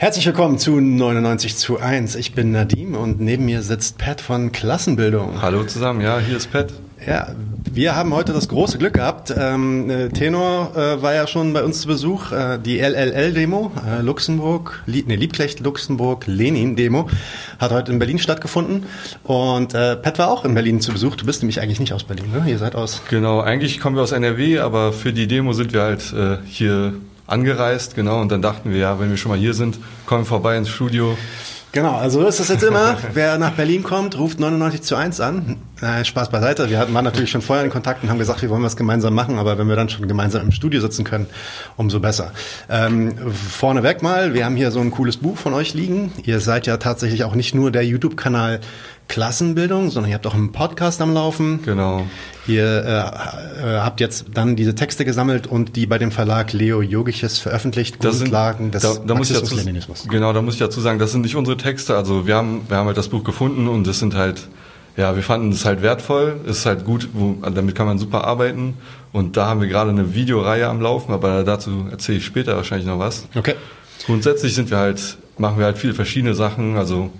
Herzlich willkommen zu 99 zu 1. Ich bin Nadim und neben mir sitzt Pat von Klassenbildung. Hallo zusammen, ja, hier ist Pat. Ja, wir haben heute das große Glück gehabt. Ähm, äh, Tenor äh, war ja schon bei uns zu Besuch. Äh, die LLL-Demo, äh, Luxemburg, Lieb, nee, Liebknecht, Luxemburg, Lenin-Demo, hat heute in Berlin stattgefunden. Und äh, Pat war auch in Berlin zu Besuch. Du bist nämlich eigentlich nicht aus Berlin, ne? Ihr seid aus. Genau, eigentlich kommen wir aus NRW, aber für die Demo sind wir halt äh, hier angereist, genau, und dann dachten wir, ja, wenn wir schon mal hier sind, kommen wir vorbei ins Studio. Genau, also so ist das jetzt immer. Wer nach Berlin kommt, ruft 99 zu 1 an. Äh, Spaß beiseite. Wir hatten, waren natürlich schon vorher in Kontakt und haben gesagt, wir wollen was gemeinsam machen, aber wenn wir dann schon gemeinsam im Studio sitzen können, umso besser. Ähm, vorneweg mal, wir haben hier so ein cooles Buch von euch liegen. Ihr seid ja tatsächlich auch nicht nur der YouTube-Kanal Klassenbildung, sondern ihr habt auch einen Podcast am Laufen. Genau. Ihr äh, äh, habt jetzt dann diese Texte gesammelt und die bei dem Verlag Leo Yogiches veröffentlicht, Das sind- Grundlagen des da, da muss ich dazu. Genau, da muss ich dazu sagen, das sind nicht unsere Texte. Also wir haben, wir haben halt das Buch gefunden und das sind halt, ja, wir fanden es halt wertvoll, es ist halt gut, wo, damit kann man super arbeiten. Und da haben wir gerade eine Videoreihe am Laufen, aber dazu erzähle ich später wahrscheinlich noch was. Okay. Grundsätzlich sind wir halt, machen wir halt viele verschiedene Sachen. Also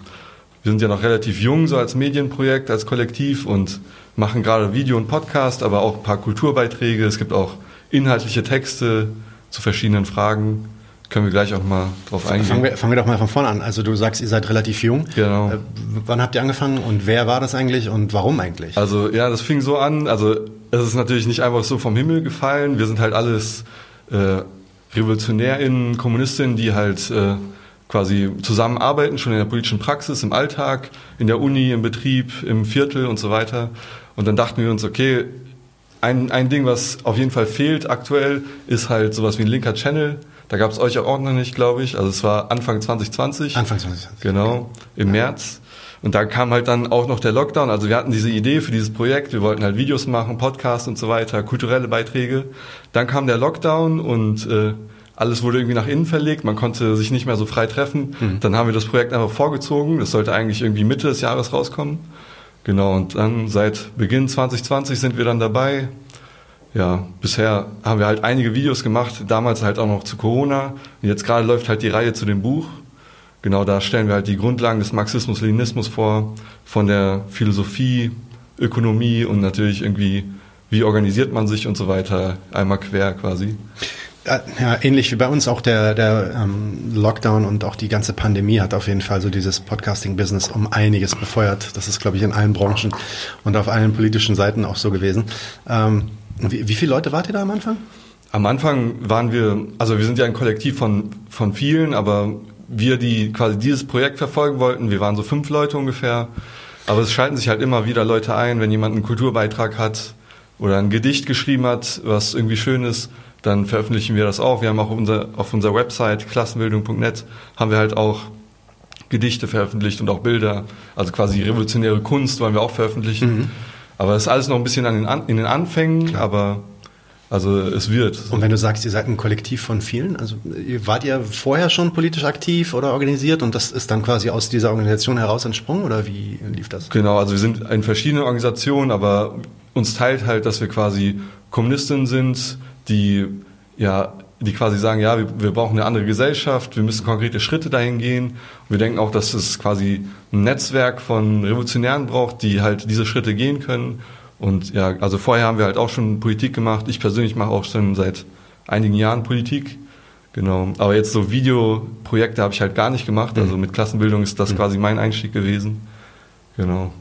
wir sind ja noch relativ jung, so als Medienprojekt, als Kollektiv und machen gerade Video und Podcast, aber auch ein paar Kulturbeiträge. Es gibt auch inhaltliche Texte zu verschiedenen Fragen. Können wir gleich auch mal drauf eingehen. Fangen wir, fangen wir doch mal von vorne an. Also du sagst, ihr seid relativ jung. Genau. Äh, wann habt ihr angefangen und wer war das eigentlich und warum eigentlich? Also ja, das fing so an. Also es ist natürlich nicht einfach so vom Himmel gefallen. Wir sind halt alles äh, RevolutionärInnen, Kommunistinnen, die halt äh, quasi zusammenarbeiten, schon in der politischen Praxis, im Alltag, in der Uni, im Betrieb, im Viertel und so weiter. Und dann dachten wir uns, okay, ein, ein Ding, was auf jeden Fall fehlt aktuell, ist halt sowas wie ein linker Channel. Da gab es euch auch noch nicht, glaube ich. Also es war Anfang 2020. Anfang 2020. Genau, im März. Und da kam halt dann auch noch der Lockdown. Also wir hatten diese Idee für dieses Projekt. Wir wollten halt Videos machen, Podcasts und so weiter, kulturelle Beiträge. Dann kam der Lockdown und äh, alles wurde irgendwie nach innen verlegt. Man konnte sich nicht mehr so frei treffen. Dann haben wir das Projekt einfach vorgezogen. Das sollte eigentlich irgendwie Mitte des Jahres rauskommen. Genau, und dann seit Beginn 2020 sind wir dann dabei. Ja, bisher haben wir halt einige Videos gemacht, damals halt auch noch zu Corona. Und jetzt gerade läuft halt die Reihe zu dem Buch. Genau, da stellen wir halt die Grundlagen des Marxismus-Leninismus vor, von der Philosophie, Ökonomie und natürlich irgendwie, wie organisiert man sich und so weiter, einmal quer quasi. Ja, ähnlich wie bei uns auch der, der ähm, Lockdown und auch die ganze Pandemie hat auf jeden Fall so dieses Podcasting-Business um einiges befeuert. Das ist, glaube ich, in allen Branchen und auf allen politischen Seiten auch so gewesen. Ähm, wie, wie viele Leute wart ihr da am Anfang? Am Anfang waren wir, also wir sind ja ein Kollektiv von, von vielen, aber wir, die quasi dieses Projekt verfolgen wollten, wir waren so fünf Leute ungefähr. Aber es schalten sich halt immer wieder Leute ein, wenn jemand einen Kulturbeitrag hat oder ein Gedicht geschrieben hat, was irgendwie schön ist, dann veröffentlichen wir das auch. Wir haben auch unser, auf unserer Website klassenbildung.net haben wir halt auch Gedichte veröffentlicht und auch Bilder, also quasi revolutionäre Kunst wollen wir auch veröffentlichen. Aber es ist alles noch ein bisschen an den in den Anfängen, aber also es wird. Und wenn du sagst, ihr seid ein Kollektiv von vielen, also wart ihr vorher schon politisch aktiv oder organisiert und das ist dann quasi aus dieser Organisation heraus entsprungen oder wie lief das? Genau, also wir sind in verschiedenen Organisationen, aber uns teilt halt, dass wir quasi Kommunistinnen sind, die ja, die quasi sagen, ja, wir, wir brauchen eine andere Gesellschaft, wir müssen konkrete Schritte dahin gehen. Und wir denken auch, dass es quasi ein Netzwerk von Revolutionären braucht, die halt diese Schritte gehen können. Und ja, also vorher haben wir halt auch schon Politik gemacht. Ich persönlich mache auch schon seit einigen Jahren Politik. Genau. Aber jetzt so Videoprojekte habe ich halt gar nicht gemacht. Also mit Klassenbildung ist das quasi mein Einstieg gewesen. Genau.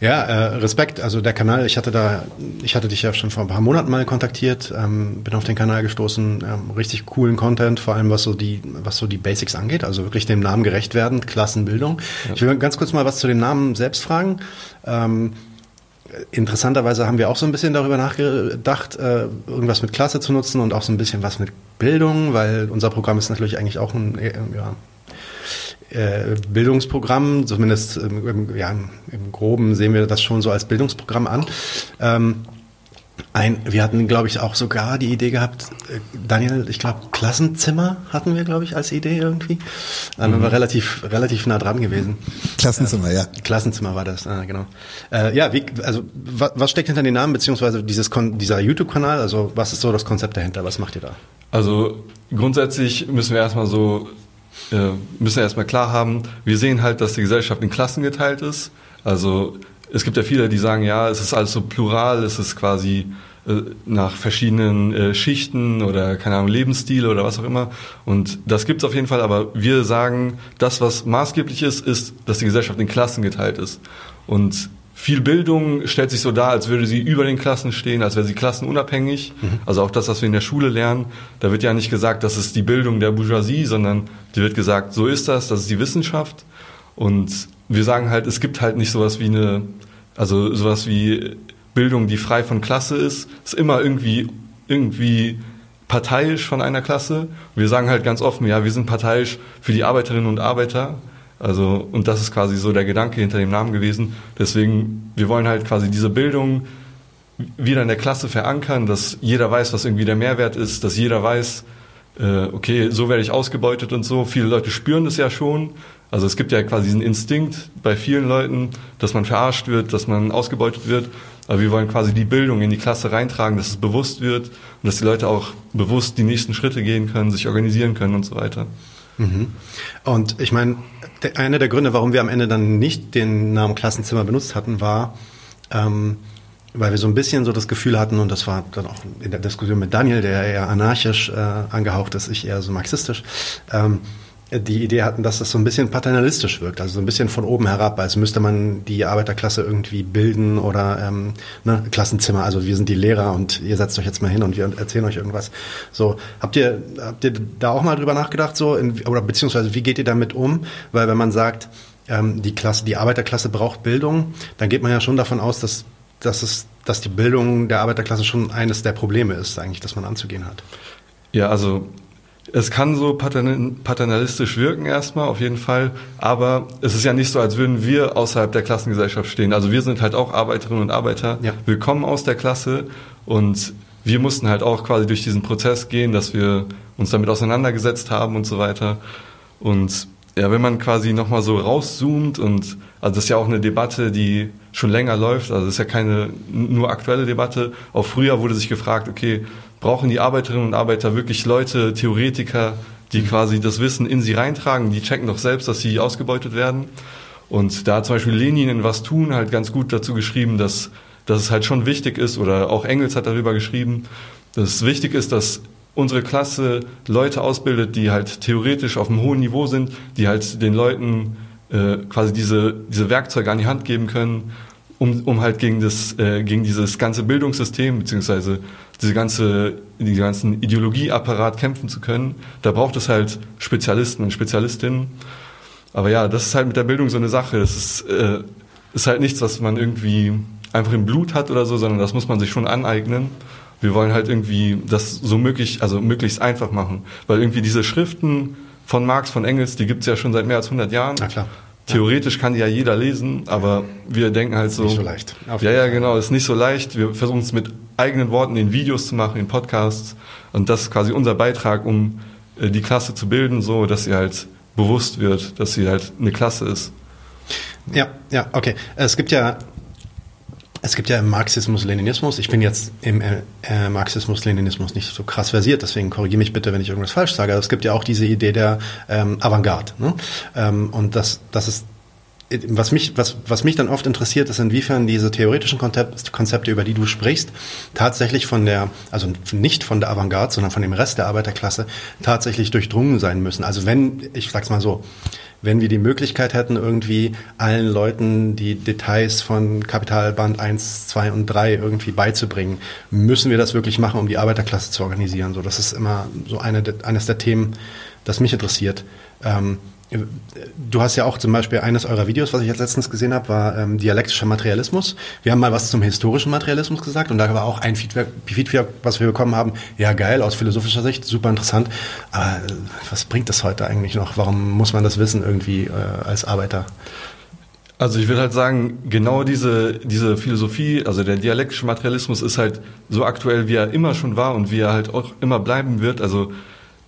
Ja, äh, Respekt. Also der Kanal, ich hatte da, ich hatte dich ja schon vor ein paar Monaten mal kontaktiert, ähm, bin auf den Kanal gestoßen, ähm, richtig coolen Content, vor allem was so die, was so die Basics angeht, also wirklich dem Namen gerecht werden, Klassenbildung. Ich will ganz kurz mal was zu dem Namen selbst fragen. Ähm, interessanterweise haben wir auch so ein bisschen darüber nachgedacht, äh, irgendwas mit Klasse zu nutzen und auch so ein bisschen was mit Bildung, weil unser Programm ist natürlich eigentlich auch ein, äh, ja, Bildungsprogramm, zumindest im, im, ja, im Groben sehen wir das schon so als Bildungsprogramm an. Ähm, ein, wir hatten, glaube ich, auch sogar die Idee gehabt, äh, Daniel, ich glaube, Klassenzimmer hatten wir, glaube ich, als Idee irgendwie. Da mhm. wir relativ, relativ nah dran gewesen. Klassenzimmer, ja. Klassenzimmer war das, ah, genau. Äh, ja, wie, also was, was steckt hinter den Namen, beziehungsweise dieses Kon dieser YouTube-Kanal? Also was ist so das Konzept dahinter? Was macht ihr da? Also grundsätzlich müssen wir erstmal so äh, müssen erstmal klar haben, wir sehen halt, dass die Gesellschaft in Klassen geteilt ist. Also es gibt ja viele, die sagen, ja, es ist alles so plural, es ist quasi äh, nach verschiedenen äh, Schichten oder keine Ahnung Lebensstile oder was auch immer. Und das gibt's auf jeden Fall. Aber wir sagen, das was maßgeblich ist, ist, dass die Gesellschaft in Klassen geteilt ist. Und viel Bildung stellt sich so dar, als würde sie über den Klassen stehen, als wäre sie klassenunabhängig. Mhm. Also auch das, was wir in der Schule lernen, da wird ja nicht gesagt, das ist die Bildung der Bourgeoisie, sondern die wird gesagt, so ist das, das ist die Wissenschaft. Und wir sagen halt, es gibt halt nicht sowas wie eine, also sowas wie Bildung, die frei von Klasse ist, ist immer irgendwie, irgendwie parteiisch von einer Klasse. Wir sagen halt ganz offen, ja, wir sind parteiisch für die Arbeiterinnen und Arbeiter. Also, und das ist quasi so der Gedanke hinter dem Namen gewesen. Deswegen, wir wollen halt quasi diese Bildung wieder in der Klasse verankern, dass jeder weiß, was irgendwie der Mehrwert ist, dass jeder weiß, äh, okay, so werde ich ausgebeutet und so. Viele Leute spüren das ja schon. Also es gibt ja quasi diesen Instinkt bei vielen Leuten, dass man verarscht wird, dass man ausgebeutet wird. Aber wir wollen quasi die Bildung in die Klasse reintragen, dass es bewusst wird und dass die Leute auch bewusst die nächsten Schritte gehen können, sich organisieren können und so weiter. Mhm. Und ich meine, einer der Gründe, warum wir am Ende dann nicht den Namen Klassenzimmer benutzt hatten, war, ähm, weil wir so ein bisschen so das Gefühl hatten, und das war dann auch in der Diskussion mit Daniel, der eher anarchisch äh, angehaucht ist, ich eher so marxistisch, ähm, die Idee hatten, dass das so ein bisschen paternalistisch wirkt, also so ein bisschen von oben herab, als müsste man die Arbeiterklasse irgendwie bilden oder ähm, ne, Klassenzimmer, also wir sind die Lehrer und ihr setzt euch jetzt mal hin und wir erzählen euch irgendwas. So, habt ihr, habt ihr da auch mal drüber nachgedacht, so, in, oder beziehungsweise wie geht ihr damit um? Weil wenn man sagt, ähm, die Klasse, die Arbeiterklasse braucht Bildung, dann geht man ja schon davon aus, dass, dass es, dass die Bildung der Arbeiterklasse schon eines der Probleme ist, eigentlich, dass man anzugehen hat. Ja, also es kann so paternalistisch wirken erstmal, auf jeden Fall, aber es ist ja nicht so, als würden wir außerhalb der Klassengesellschaft stehen. Also wir sind halt auch Arbeiterinnen und Arbeiter, ja. wir kommen aus der Klasse und wir mussten halt auch quasi durch diesen Prozess gehen, dass wir uns damit auseinandergesetzt haben und so weiter. Und ja, wenn man quasi nochmal so rauszoomt und, also das ist ja auch eine Debatte, die schon länger läuft, also das ist ja keine nur aktuelle Debatte. Auch früher wurde sich gefragt, okay, brauchen die Arbeiterinnen und Arbeiter wirklich Leute, Theoretiker, die quasi das Wissen in sie reintragen, die checken doch selbst, dass sie ausgebeutet werden. Und da hat zum Beispiel Lenin in Was tun halt ganz gut dazu geschrieben, dass, dass es halt schon wichtig ist, oder auch Engels hat darüber geschrieben, dass es wichtig ist, dass unsere Klasse Leute ausbildet, die halt theoretisch auf einem hohen Niveau sind, die halt den Leuten äh, quasi diese, diese Werkzeuge an die Hand geben können, um, um halt gegen, das, äh, gegen dieses ganze Bildungssystem beziehungsweise diese ganze, die ganzen Ideologieapparat kämpfen zu können. Da braucht es halt Spezialisten und Spezialistinnen. Aber ja, das ist halt mit der Bildung so eine Sache. Das ist, äh, ist halt nichts, was man irgendwie einfach im Blut hat oder so, sondern das muss man sich schon aneignen. Wir wollen halt irgendwie das so möglich, also möglichst einfach machen. Weil irgendwie diese Schriften von Marx, von Engels, die gibt's ja schon seit mehr als 100 Jahren. Na klar. Theoretisch kann die ja jeder lesen, aber wir denken halt so. Nicht so leicht. ja, ja, genau, ist nicht so leicht. Wir versuchen es mit eigenen Worten in Videos zu machen, in Podcasts. Und das ist quasi unser Beitrag, um äh, die Klasse zu bilden, so dass sie halt bewusst wird, dass sie halt eine Klasse ist. Ja, ja, okay. Es gibt ja es gibt ja im Marxismus-Leninismus, ich bin jetzt im äh, äh, Marxismus-Leninismus nicht so krass versiert, deswegen korrigiere mich bitte, wenn ich irgendwas falsch sage. Aber es gibt ja auch diese Idee der ähm, Avantgarde. Ne? Ähm, und das, das ist was mich, was, was mich dann oft interessiert, ist, inwiefern diese theoretischen Konzepte, über die du sprichst, tatsächlich von der, also nicht von der Avantgarde, sondern von dem Rest der Arbeiterklasse tatsächlich durchdrungen sein müssen. Also wenn, ich sag's mal so, wenn wir die Möglichkeit hätten, irgendwie allen Leuten die Details von Kapitalband 1, 2 und 3 irgendwie beizubringen, müssen wir das wirklich machen, um die Arbeiterklasse zu organisieren. So, das ist immer so eine, eines der Themen, das mich interessiert. Ähm, Du hast ja auch zum Beispiel eines eurer Videos, was ich jetzt letztens gesehen habe, war ähm, dialektischer Materialismus. Wir haben mal was zum historischen Materialismus gesagt und da war auch ein Feedback, Feedback, was wir bekommen haben, ja geil, aus philosophischer Sicht, super interessant. Aber äh, was bringt das heute eigentlich noch? Warum muss man das wissen irgendwie äh, als Arbeiter? Also ich würde halt sagen, genau diese, diese Philosophie, also der dialektische Materialismus ist halt so aktuell, wie er immer schon war und wie er halt auch immer bleiben wird. Also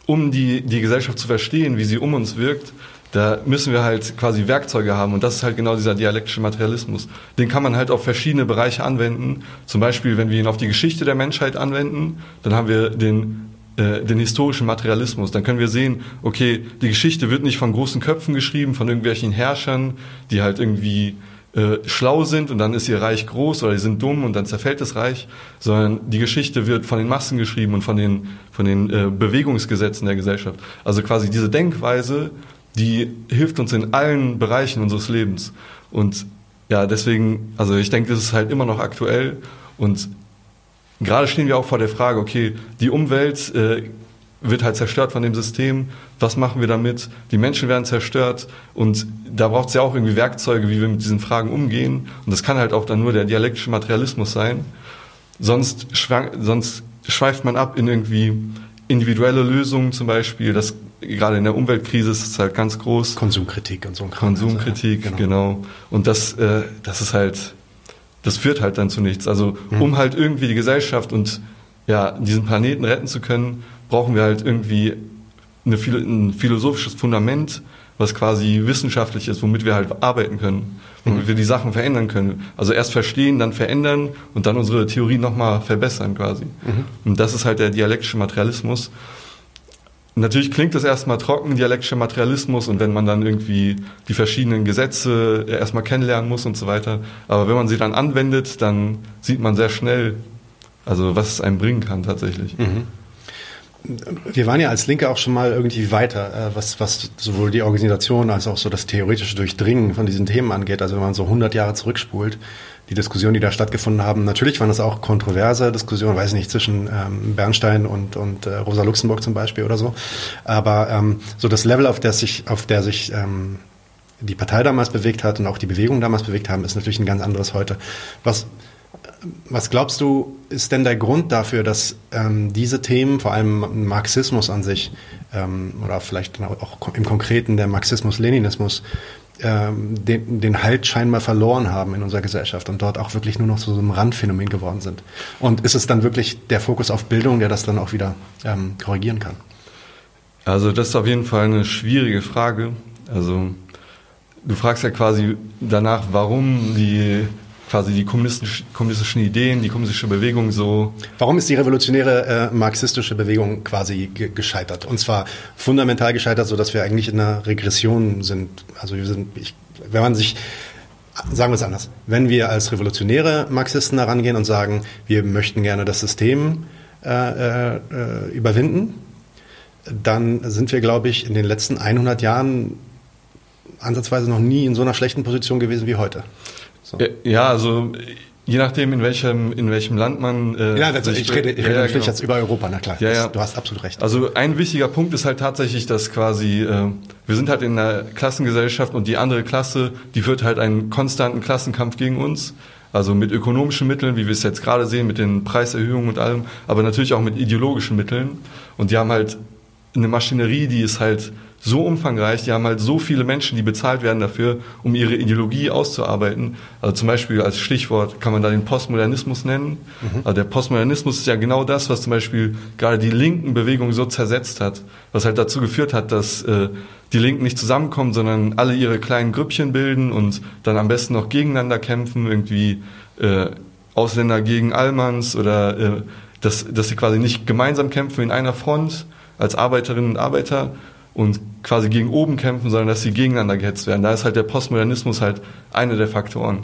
um die, die Gesellschaft zu verstehen, wie sie um uns wirkt, da müssen wir halt quasi Werkzeuge haben und das ist halt genau dieser dialektische Materialismus. Den kann man halt auf verschiedene Bereiche anwenden. Zum Beispiel, wenn wir ihn auf die Geschichte der Menschheit anwenden, dann haben wir den äh, den historischen Materialismus. Dann können wir sehen, okay, die Geschichte wird nicht von großen Köpfen geschrieben, von irgendwelchen Herrschern, die halt irgendwie äh, schlau sind und dann ist ihr Reich groß oder die sind dumm und dann zerfällt das Reich, sondern die Geschichte wird von den Massen geschrieben und von den, von den äh, Bewegungsgesetzen der Gesellschaft. Also quasi diese Denkweise, die hilft uns in allen Bereichen unseres Lebens. Und ja, deswegen, also ich denke, das ist halt immer noch aktuell und gerade stehen wir auch vor der Frage, okay, die Umwelt äh, wird halt zerstört von dem System. Was machen wir damit? Die Menschen werden zerstört und da braucht es ja auch irgendwie Werkzeuge, wie wir mit diesen Fragen umgehen. Und das kann halt auch dann nur der dialektische Materialismus sein. Sonst, sonst schweift man ab in irgendwie individuelle Lösungen zum Beispiel. Das gerade in der Umweltkrise ist es halt ganz groß. Konsumkritik und so ein Kram. Konsumkritik, also, ja, genau. genau. Und das, äh, das ist halt, das führt halt dann zu nichts. Also mhm. um halt irgendwie die Gesellschaft und ja diesen Planeten retten zu können, brauchen wir halt irgendwie eine, ein philosophisches Fundament, was quasi wissenschaftlich ist, womit wir halt arbeiten können, womit mhm. wir die Sachen verändern können. Also erst verstehen, dann verändern und dann unsere Theorie nochmal verbessern quasi. Mhm. Und das ist halt der dialektische Materialismus. Natürlich klingt das erstmal trocken, dialektischer Materialismus, und wenn man dann irgendwie die verschiedenen Gesetze erstmal kennenlernen muss und so weiter. Aber wenn man sie dann anwendet, dann sieht man sehr schnell, also was es einem bringen kann tatsächlich. Mhm. Wir waren ja als Linke auch schon mal irgendwie weiter, äh, was, was sowohl die Organisation als auch so das theoretische Durchdringen von diesen Themen angeht. Also wenn man so 100 Jahre zurückspult, die Diskussionen, die da stattgefunden haben, natürlich waren das auch kontroverse Diskussionen, weiß nicht, zwischen ähm, Bernstein und, und äh, Rosa Luxemburg zum Beispiel oder so. Aber ähm, so das Level, auf der sich, auf der sich ähm, die Partei damals bewegt hat und auch die Bewegung damals bewegt haben, ist natürlich ein ganz anderes heute. Was was glaubst du, ist denn der Grund dafür, dass ähm, diese Themen, vor allem Marxismus an sich, ähm, oder vielleicht auch im Konkreten der Marxismus-Leninismus, ähm, den, den Halt scheinbar verloren haben in unserer Gesellschaft und dort auch wirklich nur noch zu so einem Randphänomen geworden sind? Und ist es dann wirklich der Fokus auf Bildung, der das dann auch wieder ähm, korrigieren kann? Also das ist auf jeden Fall eine schwierige Frage. Also du fragst ja quasi danach, warum die quasi die kommunistischen, kommunistischen Ideen, die kommunistische Bewegung so. Warum ist die revolutionäre äh, marxistische Bewegung quasi ge gescheitert? Und zwar fundamental gescheitert, so dass wir eigentlich in einer Regression sind. Also wir sind, ich, wenn man sich Sagen wir es anders. Wenn wir als revolutionäre Marxisten herangehen und sagen, wir möchten gerne das System äh, äh, überwinden, dann sind wir, glaube ich, in den letzten 100 Jahren ansatzweise noch nie in so einer schlechten Position gewesen wie heute. So. Ja, also je nachdem, in welchem, in welchem Land man. Äh, ja, also ich rede, ich rede ja, natürlich genau. jetzt über Europa, na klar. Ja, ja. Du hast absolut recht. Also ein wichtiger Punkt ist halt tatsächlich, dass quasi, äh, wir sind halt in einer Klassengesellschaft und die andere Klasse, die führt halt einen konstanten Klassenkampf gegen uns. Also mit ökonomischen Mitteln, wie wir es jetzt gerade sehen, mit den Preiserhöhungen und allem, aber natürlich auch mit ideologischen Mitteln. Und die haben halt eine Maschinerie, die ist halt so umfangreich, die haben halt so viele Menschen, die bezahlt werden dafür, um ihre Ideologie auszuarbeiten. Also zum Beispiel als Stichwort kann man da den Postmodernismus nennen. Mhm. Also der Postmodernismus ist ja genau das, was zum Beispiel gerade die linken Bewegungen so zersetzt hat, was halt dazu geführt hat, dass äh, die Linken nicht zusammenkommen, sondern alle ihre kleinen Grüppchen bilden und dann am besten noch gegeneinander kämpfen, irgendwie äh, Ausländer gegen Allmanns oder äh, dass, dass sie quasi nicht gemeinsam kämpfen in einer Front als Arbeiterinnen und Arbeiter, und quasi gegen oben kämpfen, sondern dass sie gegeneinander gehetzt werden. Da ist halt der Postmodernismus halt einer der Faktoren.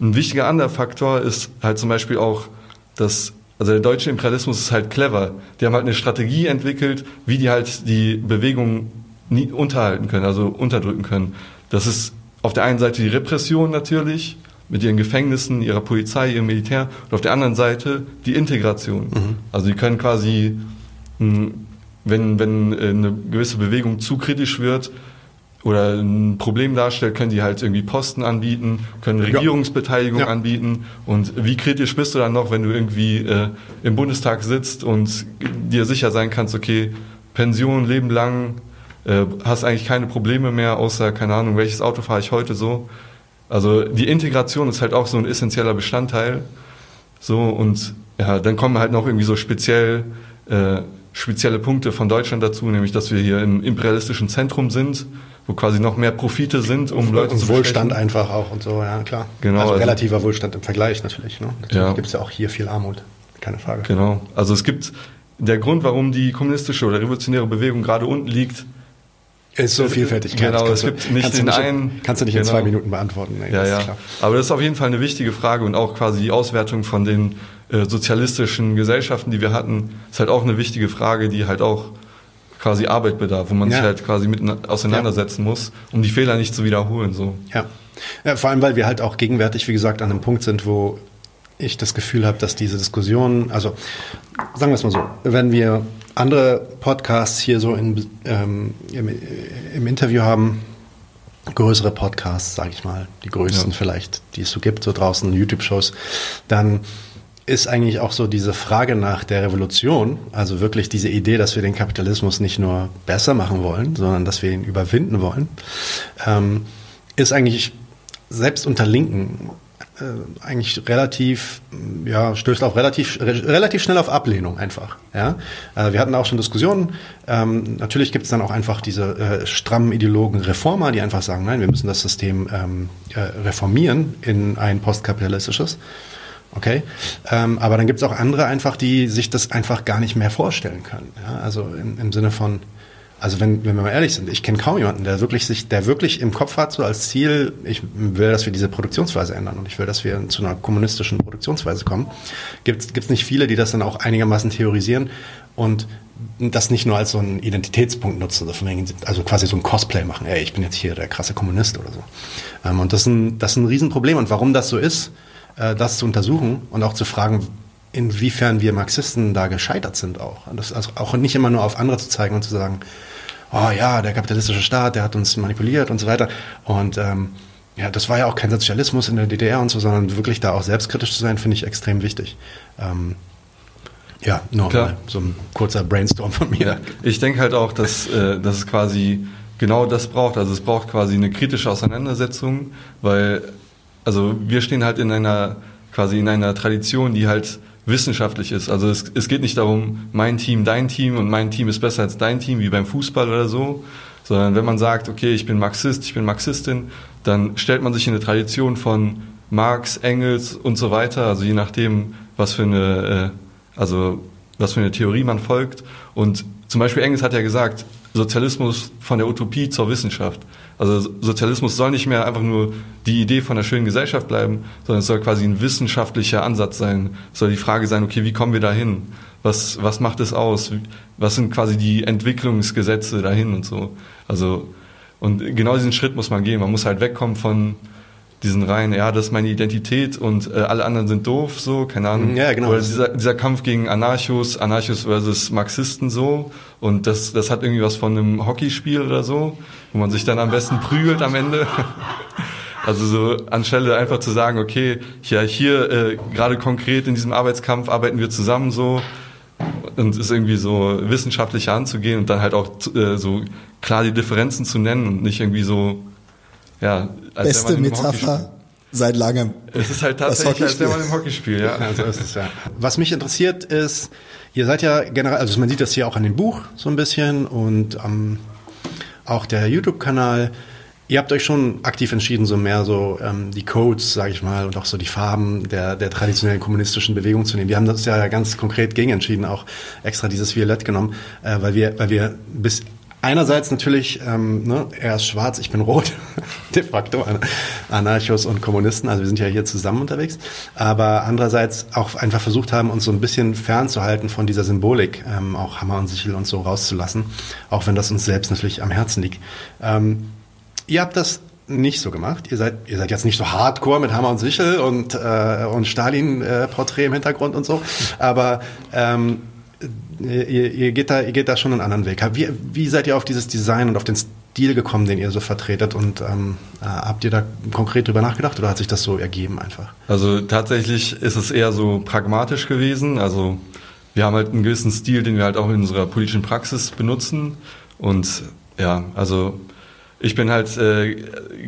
Ein wichtiger anderer Faktor ist halt zum Beispiel auch, dass also der deutsche Imperialismus ist halt clever. Die haben halt eine Strategie entwickelt, wie die halt die Bewegung nie unterhalten können, also unterdrücken können. Das ist auf der einen Seite die Repression natürlich mit ihren Gefängnissen, ihrer Polizei, ihrem Militär und auf der anderen Seite die Integration. Mhm. Also die können quasi wenn, wenn äh, eine gewisse Bewegung zu kritisch wird oder ein Problem darstellt, können die halt irgendwie Posten anbieten, können Regierungsbeteiligung ja. Ja. anbieten. Und wie kritisch bist du dann noch, wenn du irgendwie äh, im Bundestag sitzt und dir sicher sein kannst, okay, Pension, Leben lang, äh, hast eigentlich keine Probleme mehr, außer, keine Ahnung, welches Auto fahre ich heute so. Also die Integration ist halt auch so ein essentieller Bestandteil. So und ja, dann kommen halt noch irgendwie so speziell äh, spezielle Punkte von Deutschland dazu, nämlich dass wir hier im imperialistischen Zentrum sind, wo quasi noch mehr Profite sind, um und Leute zu Wohlstand bestechen. einfach auch und so, ja klar. Genau. Also, also relativer Wohlstand im Vergleich natürlich. Ne? Natürlich ja. gibt es ja auch hier viel Armut, keine Frage. Genau. Also es gibt der Grund, warum die kommunistische oder revolutionäre Bewegung gerade unten liegt, ist so vielfältig. Genau, es gibt nicht kannst den nicht, einen. Kannst du nicht genau. in zwei Minuten beantworten. Nee, ja, ja. klar. Aber das ist auf jeden Fall eine wichtige Frage und auch quasi die Auswertung von den äh, sozialistischen Gesellschaften, die wir hatten, ist halt auch eine wichtige Frage, die halt auch quasi Arbeit bedarf, wo man Ja. sich halt quasi mit auseinandersetzen muss, um die Fehler nicht zu wiederholen. So. Ja. ja, vor allem, weil wir halt auch gegenwärtig, wie gesagt, an einem Punkt sind, wo ich das Gefühl habe, dass diese Diskussion, also sagen wir es mal so, wenn wir andere Podcasts hier so in, ähm, im, im Interview haben, größere Podcasts, sage ich mal, die größten Ja. vielleicht, die es so gibt, so draußen, YouTube-Shows, dann ist eigentlich auch so diese Frage nach der Revolution, also wirklich diese Idee, dass wir den Kapitalismus nicht nur besser machen wollen, sondern dass wir ihn überwinden wollen, ähm, ist eigentlich selbst unter Linken äh, eigentlich relativ, ja, stößt auch relativ, re relativ schnell auf Ablehnung einfach. Ja? Äh, wir hatten auch schon Diskussionen. Ähm, natürlich gibt es dann auch einfach diese äh, strammen Ideologen Reformer, die einfach sagen, nein, wir müssen das System ähm, äh, reformieren in ein postkapitalistisches. Okay, ähm, aber dann gibt es auch andere einfach, die sich das einfach gar nicht mehr vorstellen können. Ja? Also im, im Sinne von, also wenn, wenn wir mal ehrlich sind, ich kenne kaum jemanden, der wirklich sich, der wirklich im Kopf hat, so als Ziel, ich will, dass wir diese Produktionsweise ändern und ich will, dass wir zu einer kommunistischen Produktionsweise kommen. Gibt es nicht viele, die das dann auch einigermaßen theorisieren und das nicht nur als so einen Identitätspunkt nutzen, also, quasi so ein Cosplay machen, ey, ich bin jetzt hier der krasse Kommunist oder so. Ähm, und das ist, ein, das ist ein Riesenproblem. Und warum das so ist, das zu untersuchen und auch zu fragen, inwiefern wir Marxisten da gescheitert sind auch. Und das also auch nicht immer nur auf andere zu zeigen und zu sagen, oh ja, der kapitalistische Staat, der hat uns manipuliert und so weiter. Und ähm, ja, das war ja auch kein Sozialismus in der DDR und so, sondern wirklich da auch selbstkritisch zu sein, finde ich extrem wichtig. Ähm, ja, nur Klar. so ein kurzer Brainstorm von mir. Ja, ich denke halt auch, dass, äh, dass es quasi genau das braucht. Also es braucht quasi eine kritische Auseinandersetzung, weil also wir stehen halt in einer quasi in einer Tradition, die halt wissenschaftlich ist. Also es, es geht nicht darum, mein Team, dein Team und mein Team ist besser als dein Team, wie beim Fußball oder so, sondern wenn man sagt, okay, ich bin Marxist, ich bin Marxistin, dann stellt man sich in eine Tradition von Marx, Engels und so weiter, also je nachdem, was für eine, äh, also was für eine Theorie man folgt. Und zum Beispiel Engels hat ja gesagt, Sozialismus von der Utopie zur Wissenschaft. Also Sozialismus soll nicht mehr einfach nur die Idee von einer schönen Gesellschaft bleiben, sondern es soll quasi ein wissenschaftlicher Ansatz sein. Es soll die Frage sein, okay, wie kommen wir dahin? Was, was macht es aus? Was sind quasi die Entwicklungsgesetze dahin und so? Also, und genau diesen Schritt muss man gehen. Man muss halt wegkommen von diesen rein, ja, das ist meine Identität und äh, alle anderen sind doof, so, keine Ahnung. Ja, genau. Oder dieser, dieser Kampf gegen Anarchos, Anarchos versus Marxisten so. Und das, das hat irgendwie was von einem Hockeyspiel oder so, wo man sich dann am besten prügelt am Ende. Also so anstelle einfach zu sagen, okay, ja, hier äh, gerade konkret in diesem Arbeitskampf arbeiten wir zusammen so und ist irgendwie so wissenschaftlicher anzugehen und dann halt auch äh, so klar die Differenzen zu nennen und nicht irgendwie so ja, als Beste Metapher seit langem. Es ist halt Das tatsächlich, als wäre man im Hockeyspiel, ja. Ja, so ist es, ja. Was mich interessiert ist, ihr seid ja generell, also man sieht das hier auch an dem Buch so ein bisschen und ähm, auch der YouTube-Kanal. Ihr habt euch schon aktiv entschieden, so mehr so ähm, die Codes, sage ich mal, und auch so die Farben der, der traditionellen kommunistischen Bewegung zu nehmen. Wir haben das ja ganz konkret gegen entschieden, auch extra dieses Violett genommen, äh, weil wir, weil wir bis einerseits natürlich, ähm, ne, er ist schwarz, ich bin rot, de facto An- Anarchos und Kommunisten, also wir sind ja hier zusammen unterwegs, aber andererseits auch einfach versucht haben, uns so ein bisschen fernzuhalten von dieser Symbolik, ähm, auch Hammer und Sichel und so rauszulassen, auch wenn das uns selbst natürlich am Herzen liegt. Ähm, ihr habt das nicht so gemacht. Ihr seid, ihr seid jetzt nicht so hardcore mit Hammer und Sichel und, äh, und Stalin-Porträt im Hintergrund und so, aber ähm, ihr, ihr, geht da, ihr geht da schon einen anderen Weg. Wie, wie seid ihr auf dieses Design und auf den Stil gekommen, den ihr so vertretet? Und ähm, äh, habt ihr da konkret drüber nachgedacht oder hat sich das so ergeben einfach? Also tatsächlich ist es eher so pragmatisch gewesen. Also wir haben halt einen gewissen Stil, den wir halt auch in unserer politischen Praxis benutzen. Und ja, also ich bin halt äh,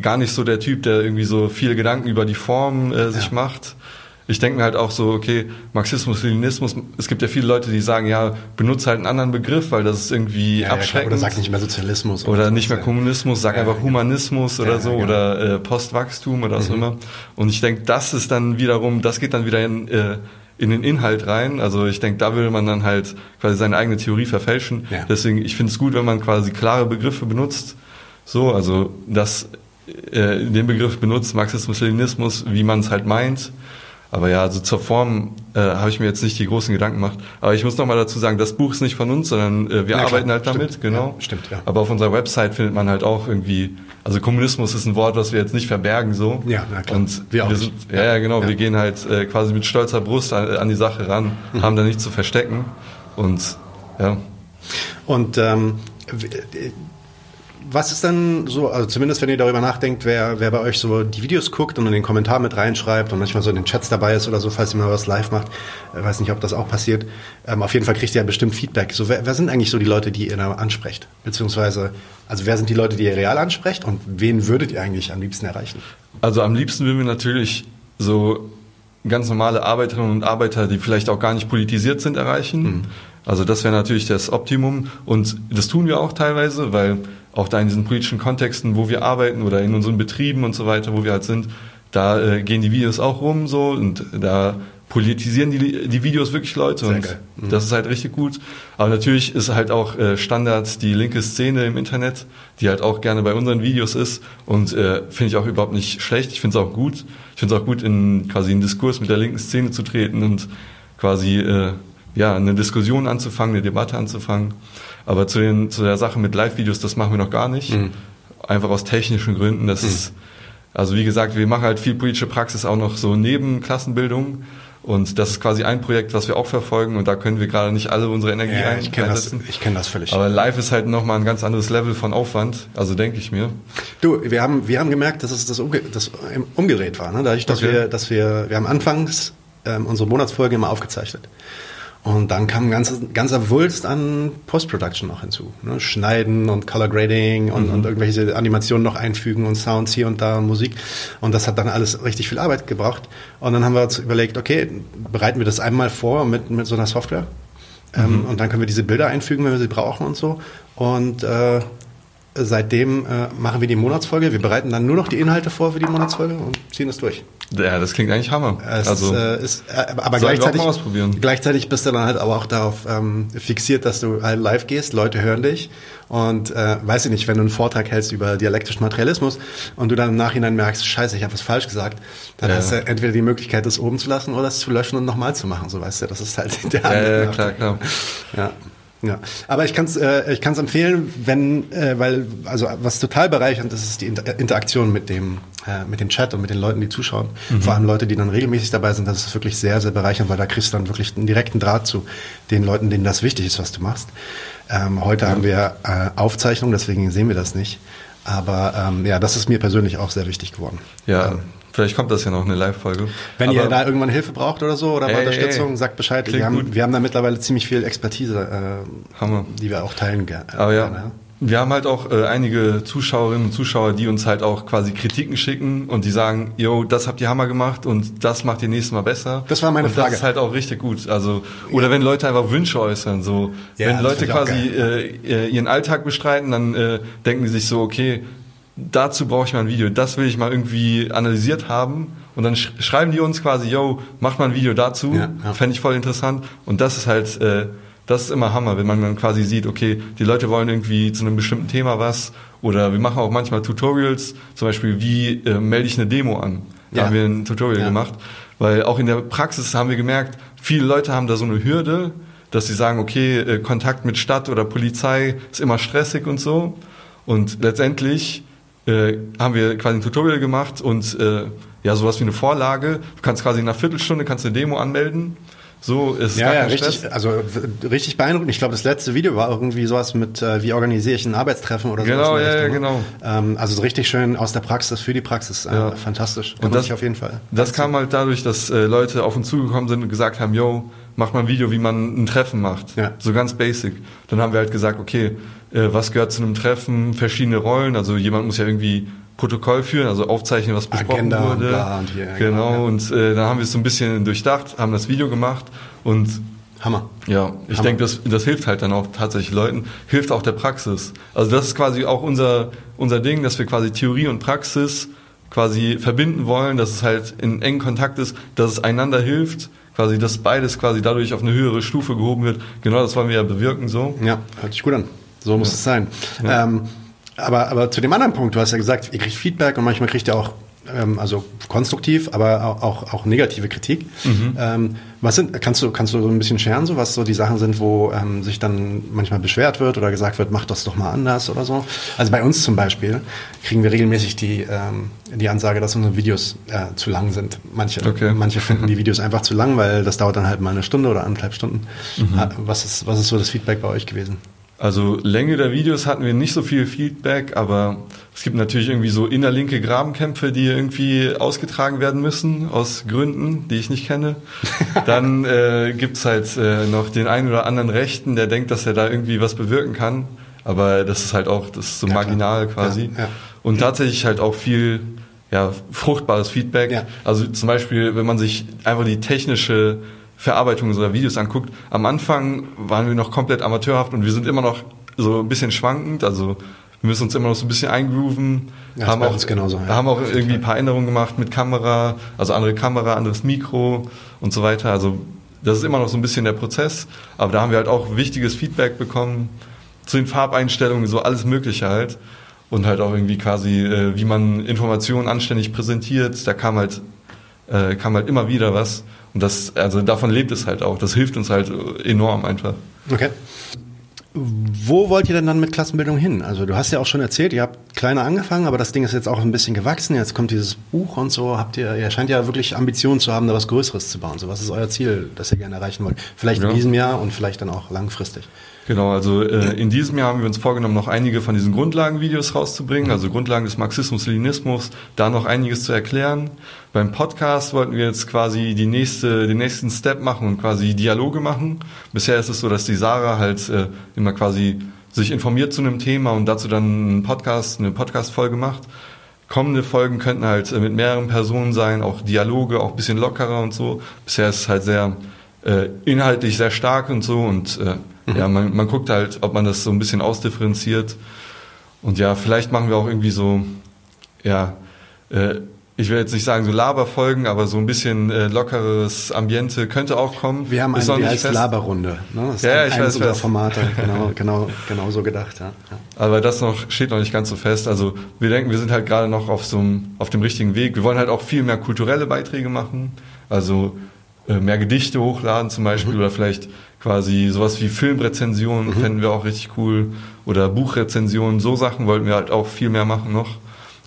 gar nicht so der Typ, der irgendwie so viele Gedanken über die Form äh, sich Ja. macht. Ich denke mir halt auch so, okay, Marxismus, Leninismus, es gibt ja viele Leute, die sagen, ja, benutze halt einen anderen Begriff, weil das ist irgendwie Ja, ja, abschreckend. oder sag nicht mehr Sozialismus. Oder so. nicht mehr Kommunismus, sag Ja, einfach genau. Humanismus oder Ja, so genau. oder äh, Postwachstum oder was auch immer. Und ich denke, das ist dann wiederum, das geht dann wieder in, äh, in den Inhalt rein. Also ich denke, da würde man dann halt quasi seine eigene Theorie verfälschen. Ja. Deswegen, ich finde es gut, wenn man quasi klare Begriffe benutzt. So, also das äh, den Begriff benutzt, Marxismus, Leninismus, wie man es halt meint. Aber ja, also zur Form äh, habe ich mir jetzt nicht die großen Gedanken gemacht. Aber ich muss noch mal dazu sagen, das Buch ist nicht von uns, sondern äh, wir klar, arbeiten halt stimmt. damit, genau. Ja, stimmt, ja. Aber auf unserer Website findet man halt auch irgendwie, also Kommunismus ist ein Wort, was wir jetzt nicht verbergen so. Ja, na klar. Und Wir wir, sind, ja, ja, genau, Ja. wir gehen halt äh, quasi mit stolzer Brust an, an die Sache ran, Mhm. haben da nichts zu verstecken. Und ja. Und ähm, äh, was ist dann so, also zumindest wenn ihr darüber nachdenkt, wer, wer bei euch so die Videos guckt und in den Kommentar mit reinschreibt und manchmal so in den Chats dabei ist oder so, falls ihr mal was live macht, äh, weiß nicht, ob das auch passiert. Ähm, auf jeden Fall kriegt ihr ja bestimmt Feedback. So, wer, wer sind eigentlich so die Leute, die ihr da ansprecht? Beziehungsweise, also wer sind die Leute, die ihr real ansprecht und wen würdet ihr eigentlich am liebsten erreichen? Also am liebsten würden wir natürlich so ganz normale Arbeiterinnen und Arbeiter, die vielleicht auch gar nicht politisiert sind, erreichen. Also das wäre natürlich das Optimum und das tun wir auch teilweise, weil auch da in diesen politischen Kontexten, wo wir arbeiten oder in unseren Betrieben und so weiter, wo wir halt sind, da äh, gehen die Videos auch rum so und da politisieren die, die Videos wirklich Leute Sehr und geil. Mhm. das ist halt richtig gut. Aber natürlich ist halt auch äh, Standard die linke Szene im Internet, die halt auch gerne bei unseren Videos ist und äh, finde ich auch überhaupt nicht schlecht. Ich finde es auch gut. Ich finde es auch gut, in quasi einen Diskurs mit der linken Szene zu treten und quasi äh, ja eine Diskussion anzufangen, eine Debatte anzufangen. Aber zu, den, zu der Sache mit Live-Videos, das machen wir noch gar nicht. Mhm. Einfach aus technischen Gründen. Das ist, also wie gesagt, wir machen halt viel politische Praxis auch noch so neben Klassenbildung. Und das ist quasi ein Projekt, was wir auch verfolgen. Und da können wir gerade nicht alle unsere Energie Ja, ein- ich kenne das, einsetzen. ich kenn das völlig. Aber live ist halt nochmal ein ganz anderes Level von Aufwand. Also denke ich mir. Du, wir haben, wir haben gemerkt, dass es das, umge das umgedreht war. Ne? Dadurch, dass Okay. wir, dass wir, wir haben anfangs ähm, unsere Monatsfolge immer aufgezeichnet. Und dann kam ein ganzer, ganzer Wulst an Post-Production noch hinzu. Ne? Schneiden und Color Grading und, und irgendwelche Animationen noch einfügen und Sounds hier und da und Musik. Und das hat dann alles richtig viel Arbeit gebraucht. Und dann haben wir uns überlegt, okay, bereiten wir das einmal vor mit, mit so einer Software. Ähm, und dann können wir diese Bilder einfügen, wenn wir sie brauchen und so. Und äh, seitdem äh, machen wir die Monatsfolge. Wir bereiten dann nur noch die Inhalte vor für die Monatsfolge und ziehen es durch. Ja, das klingt eigentlich Hammer. Es also, ist, äh, ist, äh, aber wir auch gleichzeitig, mal ausprobieren. gleichzeitig bist du dann halt aber auch darauf ähm, fixiert, dass du halt live gehst, Leute hören dich und äh, weiß ich nicht, wenn du einen Vortrag hältst über dialektischen Materialismus und du dann im Nachhinein merkst, scheiße, ich habe was falsch gesagt, dann Ja. hast du entweder die Möglichkeit, das oben zu lassen oder es zu löschen und nochmal zu machen, so weißt du, das ist halt der ja, andere ja, Nachteil. klar, klar. Ja. Ja, aber ich kann es äh, ich kann's empfehlen, wenn, äh, weil, also was total bereichernd ist, ist die Inter Interaktion mit dem, äh, mit dem Chat und mit den Leuten, die zuschauen. Vor allem Leute, die dann regelmäßig dabei sind, das ist wirklich sehr, sehr bereichernd, weil da kriegst du dann wirklich einen direkten Draht zu den Leuten, denen das wichtig ist, was du machst. Ähm, heute haben wir äh, Aufzeichnungen, deswegen sehen wir das nicht. Aber ähm, ja, das ist mir persönlich auch sehr wichtig geworden. Ja, Ähm, vielleicht kommt das ja noch eine Live-Folge. wenn Aber- ihr da irgendwann Hilfe braucht oder so oder Ey, Unterstützung, ey. sagt Bescheid. Wir haben, gut. wir haben da mittlerweile ziemlich viel Expertise, äh, Hammer. die wir auch teilen ger- Aber ja, gerne. wir haben halt auch äh, einige Zuschauerinnen und Zuschauer, die uns halt auch quasi Kritiken schicken und die sagen, yo, das habt ihr Hammer gemacht und das macht ihr nächstes Mal besser. Das war meine und Frage. Das ist halt auch richtig gut. Also oder wenn Leute einfach Wünsche äußern, so Ja, wenn Leute quasi äh, äh, ihren Alltag bestreiten, dann äh, denken die sich so, okay, dazu brauche ich mal ein Video, das will ich mal irgendwie analysiert haben. Und dann sch schreiben die uns quasi, yo, mach mal ein Video dazu, Ja, ja. fände ich voll interessant. Und das ist halt, äh, das ist immer Hammer, wenn man dann quasi sieht, okay, die Leute wollen irgendwie zu einem bestimmten Thema was. Oder wir machen auch manchmal Tutorials, zum Beispiel, wie äh, melde ich eine Demo an? Da Ja. haben wir ein Tutorial gemacht, weil auch in der Praxis haben wir gemerkt, viele Leute haben da so eine Hürde, dass sie sagen, okay, äh, Kontakt mit Stadt oder Polizei ist immer stressig und so. Und letztendlich äh, haben wir quasi ein Tutorial gemacht und äh, ja, sowas wie eine Vorlage. Du kannst quasi einer Viertelstunde kannst eine Demo anmelden. So ist Ja, ja, richtig, Stress. also richtig beeindruckend. Ich glaube, das letzte Video war irgendwie sowas mit, äh, wie organisiere ich ein Arbeitstreffen oder Genau, sowas. in der ja, Richtung, ne? Ähm, also so richtig schön aus der Praxis für die Praxis. Äh, Ja. Fantastisch. Und Und das- das auf jeden Fall. Das kam halt dadurch, dass äh, Leute auf uns zugekommen sind und gesagt haben, yo, mach mal ein Video, wie man ein Treffen macht. Ja. So ganz basic. Dann haben wir halt gesagt, okay, äh, was gehört zu einem Treffen? Verschiedene Rollen. Also jemand muss ja irgendwie Protokoll führen, also aufzeichnen, was besprochen Agenda wurde. und hier, genau, und äh, dann haben wir es so ein bisschen durchdacht, haben das Video gemacht und Hammer. Ja, ich denke, das, das hilft halt dann auch tatsächlich Leuten, hilft auch der Praxis. Also das ist quasi auch unser, unser Ding, dass wir quasi Theorie und Praxis quasi verbinden wollen, dass es halt in engen Kontakt ist, dass es einander hilft, quasi, dass beides quasi dadurch auf eine höhere Stufe gehoben wird. Genau das wollen wir ja bewirken so. Ja, hört sich gut an. So muss ja. es sein. Ja. Ähm, aber, aber zu dem anderen Punkt, du hast ja gesagt, ihr kriegt Feedback und manchmal kriegt ihr auch ähm, also konstruktiv, aber auch, auch negative Kritik. Mhm. Ähm, was sind, kannst du, kannst du so ein bisschen scheren, so was so die Sachen sind, wo ähm, sich dann manchmal beschwert wird oder gesagt wird, mach das doch mal anders oder so? Also bei uns zum Beispiel kriegen wir regelmäßig die, ähm, die Ansage, dass unsere Videos äh, zu lang sind. Manche, okay. manche finden die Videos einfach zu lang, weil das dauert dann halt mal eine Stunde oder anderthalb Stunden. Mhm. Was, ist, was ist so das Feedback bei euch gewesen? Also Länge der Videos hatten wir nicht so viel Feedback, aber es gibt natürlich irgendwie so innerlinke Grabenkämpfe, die irgendwie ausgetragen werden müssen, aus Gründen, die ich nicht kenne. Dann äh, gibt's halt äh, noch den einen oder anderen Rechten, der denkt, dass er da irgendwie was bewirken kann. Aber das ist halt auch, das ist so ja, marginal klar. quasi. Ja, ja. Und tatsächlich halt auch viel ja, fruchtbares Feedback. Also zum Beispiel, wenn man sich einfach die technische Verarbeitung unserer Videos anguckt, am Anfang waren wir noch komplett amateurhaft und wir sind immer noch so ein bisschen schwankend, also wir müssen uns immer noch so ein bisschen eingrooven. Ja, haben, auch, genauso, ja. haben auch irgendwie ein paar Änderungen gemacht mit Kamera, also andere Kamera, anderes Mikro und so weiter. Also das ist immer noch so ein bisschen der Prozess, aber da haben wir halt auch wichtiges Feedback bekommen zu den Farbeinstellungen, so alles Mögliche halt. Und halt auch irgendwie quasi, äh, wie man Informationen anständig präsentiert. Da kam halt, äh, kam halt immer wieder was. Und das, also davon lebt es halt auch. Das hilft uns halt enorm einfach. Okay. Wo wollt ihr denn dann mit Klassenbildung hin? Also du hast ja auch schon erzählt, ihr habt kleiner angefangen, aber das Ding ist jetzt auch ein bisschen gewachsen. Jetzt kommt dieses Buch und so. Habt ihr, ihr scheint ja wirklich Ambitionen zu haben, da was Größeres zu bauen. So, was ist euer Ziel, das ihr gerne erreichen wollt? Vielleicht ja. in diesem Jahr und vielleicht dann auch langfristig. Genau, also äh, in diesem Jahr haben wir uns vorgenommen, noch einige von diesen Grundlagenvideos rauszubringen, also Grundlagen des Marxismus-Leninismus, da noch einiges zu erklären. Beim Podcast wollten wir jetzt quasi die nächste, den nächsten Step machen und quasi Dialoge machen. Bisher ist es so, dass die Sarah halt äh, immer quasi sich informiert zu einem Thema und dazu dann einen Podcast, eine Podcast-Folge macht. Kommende Folgen könnten halt äh, mit mehreren Personen sein, auch Dialoge, auch bisschen lockerer und so. Bisher ist es halt sehr äh, inhaltlich sehr stark und so und äh, mhm. ja, man, man guckt halt, ob man das so ein bisschen ausdifferenziert. Und ja, vielleicht machen wir auch irgendwie so, ja, äh, ich will jetzt nicht sagen so Laberfolgen, aber so ein bisschen äh, lockeres Ambiente könnte auch kommen. Wir haben eine, die heißt Laberrunde. Ne? Das ist ja, ich weiß, weiß. Formate, genau, genau, genau so gedacht. Ja. Aber das noch steht noch nicht ganz so fest. Also wir denken, wir sind halt gerade noch auf so einem, auf dem richtigen Weg. Wir wollen halt auch viel mehr kulturelle Beiträge machen. Also mehr Gedichte hochladen zum Beispiel mhm. oder vielleicht quasi sowas wie Filmrezensionen mhm. fänden wir auch richtig cool oder Buchrezensionen, so Sachen wollten wir halt auch viel mehr machen noch.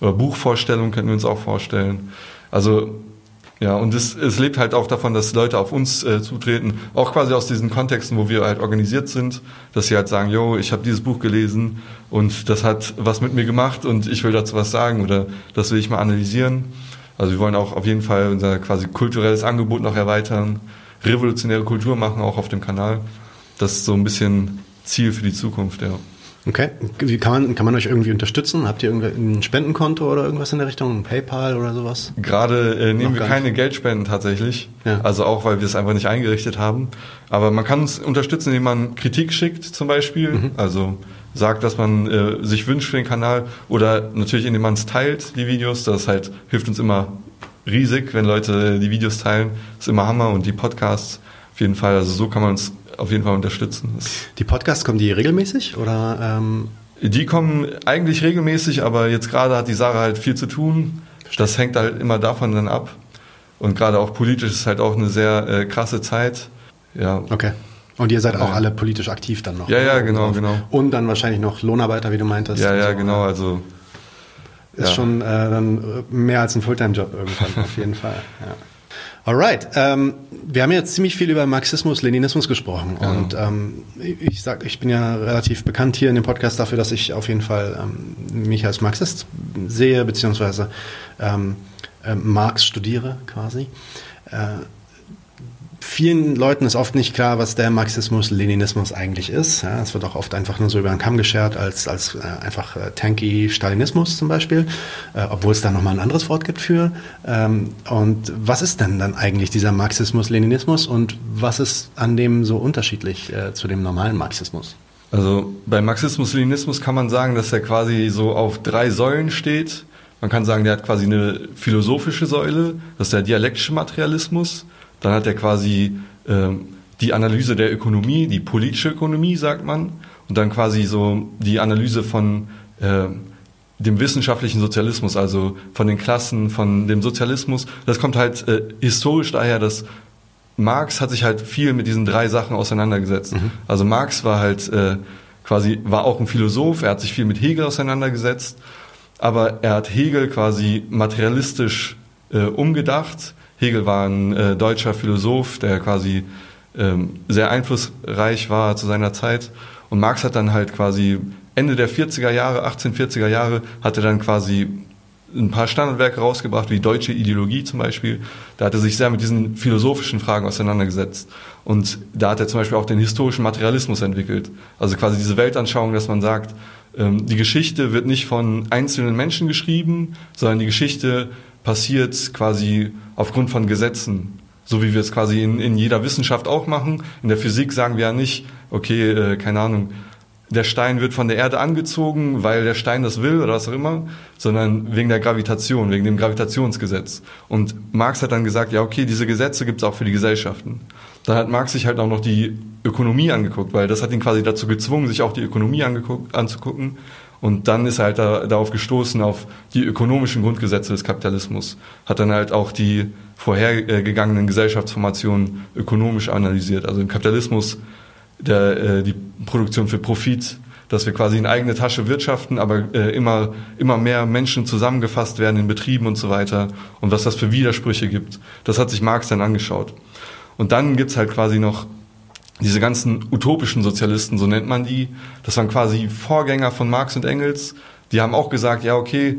Oder Buchvorstellungen könnten wir uns auch vorstellen. Also ja, und es, es lebt halt auch davon, dass Leute auf uns äh, zutreten, auch quasi aus diesen Kontexten, wo wir halt organisiert sind, dass sie halt sagen, yo, ich habe dieses Buch gelesen und das hat was mit mir gemacht und ich will dazu was sagen oder das will ich mal analysieren. Also wir wollen auch auf jeden Fall unser quasi kulturelles Angebot noch erweitern, revolutionäre Kultur machen, auch auf dem Kanal. Das ist so ein bisschen Ziel für die Zukunft, ja. Okay. Wie kann man, kann man euch irgendwie unterstützen? Habt ihr irgendwie ein Spendenkonto oder irgendwas in der Richtung? Ein PayPal oder sowas? Gerade äh, nehmen wir keine nicht. Geldspenden tatsächlich. Ja. Also auch, weil wir es einfach nicht eingerichtet haben. Aber man kann uns unterstützen, indem man Kritik schickt zum Beispiel. Mhm. Also sagt, was man äh, sich wünscht für den Kanal oder natürlich indem man es teilt, die Videos. Das halt hilft uns immer riesig, wenn Leute die Videos teilen. Das ist immer Hammer und die Podcasts auf jeden Fall. Also so kann man uns auf jeden Fall unterstützen. Die Podcasts kommen die regelmäßig oder? Ähm die kommen eigentlich regelmäßig, aber jetzt gerade hat die Sarah halt viel zu tun. Das hängt halt immer davon dann ab. Und gerade auch politisch ist halt auch eine sehr äh, krasse Zeit. Ja. Okay. Und ihr seid auch alle politisch aktiv dann noch. Ja, ja, genau, genau. Und dann wahrscheinlich noch Lohnarbeiter, wie du meintest. Ja, ja, so. genau. Also ist schon äh, dann mehr als ein Fulltime-Job irgendwann, auf jeden Fall. Ja. Alright, ähm, wir haben jetzt ziemlich viel über Marxismus, Leninismus gesprochen ja. und ähm, ich sag, ich bin ja relativ bekannt hier in dem Podcast dafür, dass ich auf jeden Fall ähm, mich als Marxist sehe beziehungsweise ähm, äh, Marx studiere quasi. Äh, vielen Leuten ist oft nicht klar, was der Marxismus, Leninismus eigentlich ist. Ja, es wird auch oft einfach nur so über den Kamm geschert als, als äh, einfach äh, tanky Stalinismus zum Beispiel, äh, obwohl es da nochmal ein anderes Wort gibt für. Ähm, und was ist denn dann eigentlich dieser Marxismus, Leninismus und was ist an dem so unterschiedlich äh, zu dem normalen Marxismus? Also bei Marxismus, Leninismus kann man sagen, dass er quasi so auf drei Säulen steht. Man kann sagen, der hat quasi eine philosophische Säule, das ist der dialektische Materialismus Dann hat er quasi ähm, die Analyse der Ökonomie, die politische Ökonomie, sagt man, und dann quasi so die Analyse von äh, dem wissenschaftlichen Sozialismus, also von den Klassen, von dem Sozialismus. Das kommt halt äh, historisch daher, dass Marx hat sich halt viel mit diesen drei Sachen auseinandergesetzt. Mhm. Also Marx war halt äh, quasi, war auch ein Philosoph, er hat sich viel mit Hegel auseinandergesetzt, aber er hat Hegel quasi materialistisch äh, umgedacht. Hegel war ein äh, deutscher Philosoph, der quasi ähm, sehr einflussreich war zu seiner Zeit. Und Marx hat dann halt quasi Ende der 40er Jahre, 1840er Jahre, hat er dann quasi ein paar Standardwerke rausgebracht, wie Deutsche Ideologie zum Beispiel. Da hat er sich sehr mit diesen philosophischen Fragen auseinandergesetzt. Und da hat er zum Beispiel auch den historischen Materialismus entwickelt. Also quasi diese Weltanschauung, dass man sagt, ähm, die Geschichte wird nicht von einzelnen Menschen geschrieben, sondern die Geschichte passiert quasi aufgrund von Gesetzen. So wie wir es quasi in, in jeder Wissenschaft auch machen. In der Physik sagen wir ja nicht, okay, äh, keine Ahnung, der Stein wird von der Erde angezogen, weil der Stein das will oder was auch immer, sondern wegen der Gravitation, wegen dem Gravitationsgesetz. Und Marx hat dann gesagt, ja okay, diese Gesetze gibt es auch für die Gesellschaften. Dann hat Marx sich halt auch noch die Ökonomie angeguckt, weil das hat ihn quasi dazu gezwungen, sich auch die Ökonomie anzugucken. Und dann ist er halt da, darauf gestoßen, auf die ökonomischen Grundgesetze des Kapitalismus. Hat dann halt auch die vorhergegangenen Gesellschaftsformationen ökonomisch analysiert. Also im Kapitalismus der, äh, die Produktion für Profit, dass wir quasi in eigene Tasche wirtschaften, aber äh, immer, immer mehr Menschen zusammengefasst werden in Betrieben und so weiter und was das für Widersprüche gibt. Das hat sich Marx dann angeschaut. Und dann gibt's halt quasi noch diese ganzen utopischen Sozialisten, so nennt man die. Das waren quasi Vorgänger von Marx und Engels. Die haben auch gesagt, ja, okay,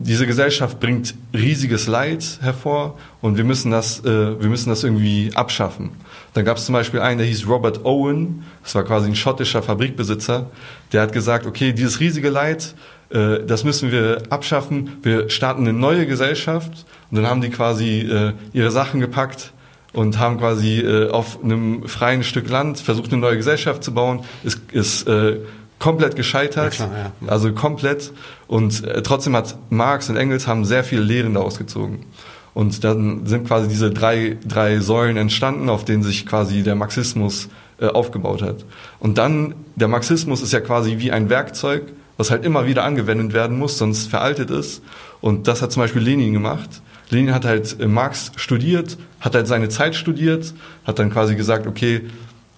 diese Gesellschaft bringt riesiges Leid hervor und wir müssen das, äh, wir müssen das irgendwie abschaffen. Dann gab es zum Beispiel einen, der hieß Robert Owen, das war quasi ein schottischer Fabrikbesitzer, der hat gesagt, okay, dieses riesige Leid, äh, das müssen wir abschaffen, wir starten eine neue Gesellschaft und dann haben die quasi äh, ihre Sachen gepackt und haben quasi äh, auf einem freien Stück Land versucht, eine neue Gesellschaft zu bauen, ist, ist äh, komplett gescheitert, ja, klar, ja. also komplett. Und äh, trotzdem hat Marx und Engels haben sehr viele Lehren daraus gezogen. Und dann sind quasi diese drei, drei Säulen entstanden, auf denen sich quasi der Marxismus äh, aufgebaut hat. Und dann, der Marxismus ist ja quasi wie ein Werkzeug, was halt immer wieder angewendet werden muss, sonst veraltet ist. Und das hat zum Beispiel Lenin gemacht. Lenin hat halt äh, Marx studiert, hat halt seine Zeit studiert, hat dann quasi gesagt, okay,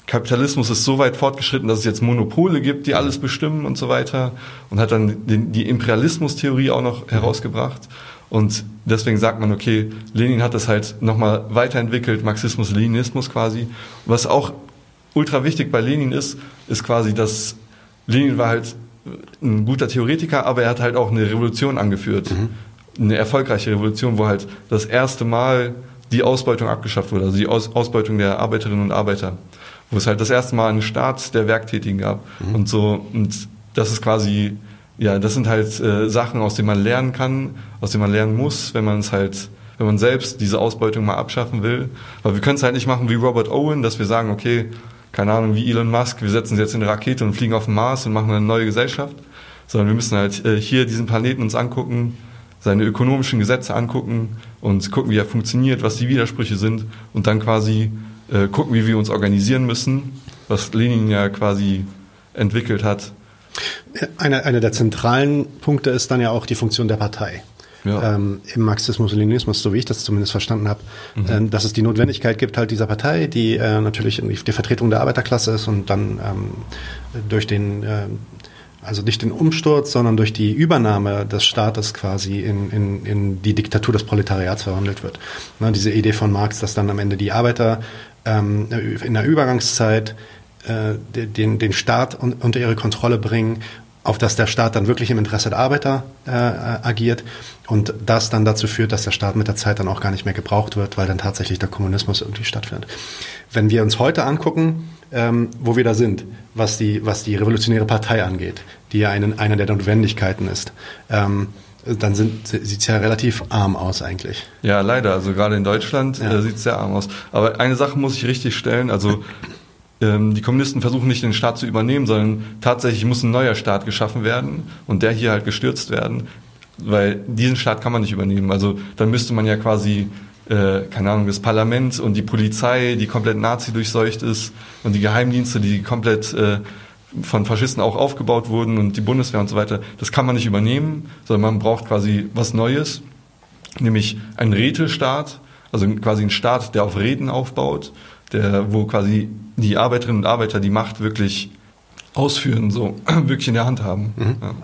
Kapitalismus ist so weit fortgeschritten, dass es jetzt Monopole gibt, die alles bestimmen und so weiter. Und hat dann den, die Imperialismus-Theorie auch noch herausgebracht. Und deswegen sagt man, okay, Lenin hat das halt nochmal weiterentwickelt, Marxismus, Leninismus quasi. Was auch ultra wichtig bei Lenin ist, ist quasi, dass Lenin war halt ein guter Theoretiker, aber er hat halt auch eine Revolution angeführt. Mhm. Eine erfolgreiche Revolution, wo halt das erste Mal die Ausbeutung abgeschafft wurde, also die Aus Ausbeutung der Arbeiterinnen und Arbeiter. Wo es halt das erste Mal einen Staat der Werktätigen gab. Mhm. und so und das ist quasi ja das sind halt äh, Sachen aus denen man lernen kann aus denen man lernen muss wenn man es halt wenn man selbst diese Ausbeutung mal abschaffen will. Weil wir können es halt nicht machen wie Robert Owen dass wir sagen okay keine Ahnung wie Elon Musk wir setzen jetzt in eine Rakete und fliegen auf den Mars und machen eine neue Gesellschaft. Sondern wir müssen halt äh, hier diesen Planeten uns angucken seine ökonomischen Gesetze angucken und gucken wie er funktioniert was die Widersprüche sind und dann quasi äh, gucken, wie wir uns organisieren müssen, was Lenin ja quasi entwickelt hat. Einer eine der zentralen Punkte ist dann ja auch die Funktion der Partei. Ja. Ähm, im Marxismus und Leninismus, so wie ich das zumindest verstanden habe, mhm. ähm, dass es die Notwendigkeit gibt, halt dieser Partei, die äh, natürlich die Vertretung der Arbeiterklasse ist und dann ähm, durch den äh, also nicht den Umsturz, sondern durch die Übernahme des Staates quasi in, in, in die Diktatur des Proletariats verwandelt wird. Ne, diese Idee von Marx, dass dann am Ende die Arbeiter ähm, in der Übergangszeit äh, den, den Staat un, unter ihre Kontrolle bringen, auf dass der Staat dann wirklich im Interesse der Arbeiter äh, agiert und das dann dazu führt, dass der Staat mit der Zeit dann auch gar nicht mehr gebraucht wird, weil dann tatsächlich der Kommunismus irgendwie stattfindet. Wenn wir uns heute angucken, ähm, wo wir da sind, was die, was die revolutionäre Partei angeht, die ja einen, eine der Notwendigkeiten ist, ähm, dann sieht es ja relativ arm aus eigentlich. Ja, leider. Also gerade in Deutschland ja. äh, sieht es sehr arm aus. Aber eine Sache muss ich richtig stellen. Also die Kommunisten versuchen nicht den Staat zu übernehmen, sondern tatsächlich muss ein neuer Staat geschaffen werden und der hier halt gestürzt werden, weil diesen Staat kann man nicht übernehmen. Also dann müsste man ja quasi äh, keine Ahnung, das Parlament und die Polizei, die komplett Nazi durchseucht ist und die Geheimdienste, die komplett äh, von Faschisten auch aufgebaut wurden und die Bundeswehr und so weiter, das kann man nicht übernehmen, sondern man braucht quasi was Neues, nämlich einen Rätestaat, also quasi einen Staat, der auf Räten aufbaut, der, wo quasi die Arbeiterinnen und Arbeiter die Macht wirklich ausführen, so wirklich in der Hand haben. Mhm. Ja.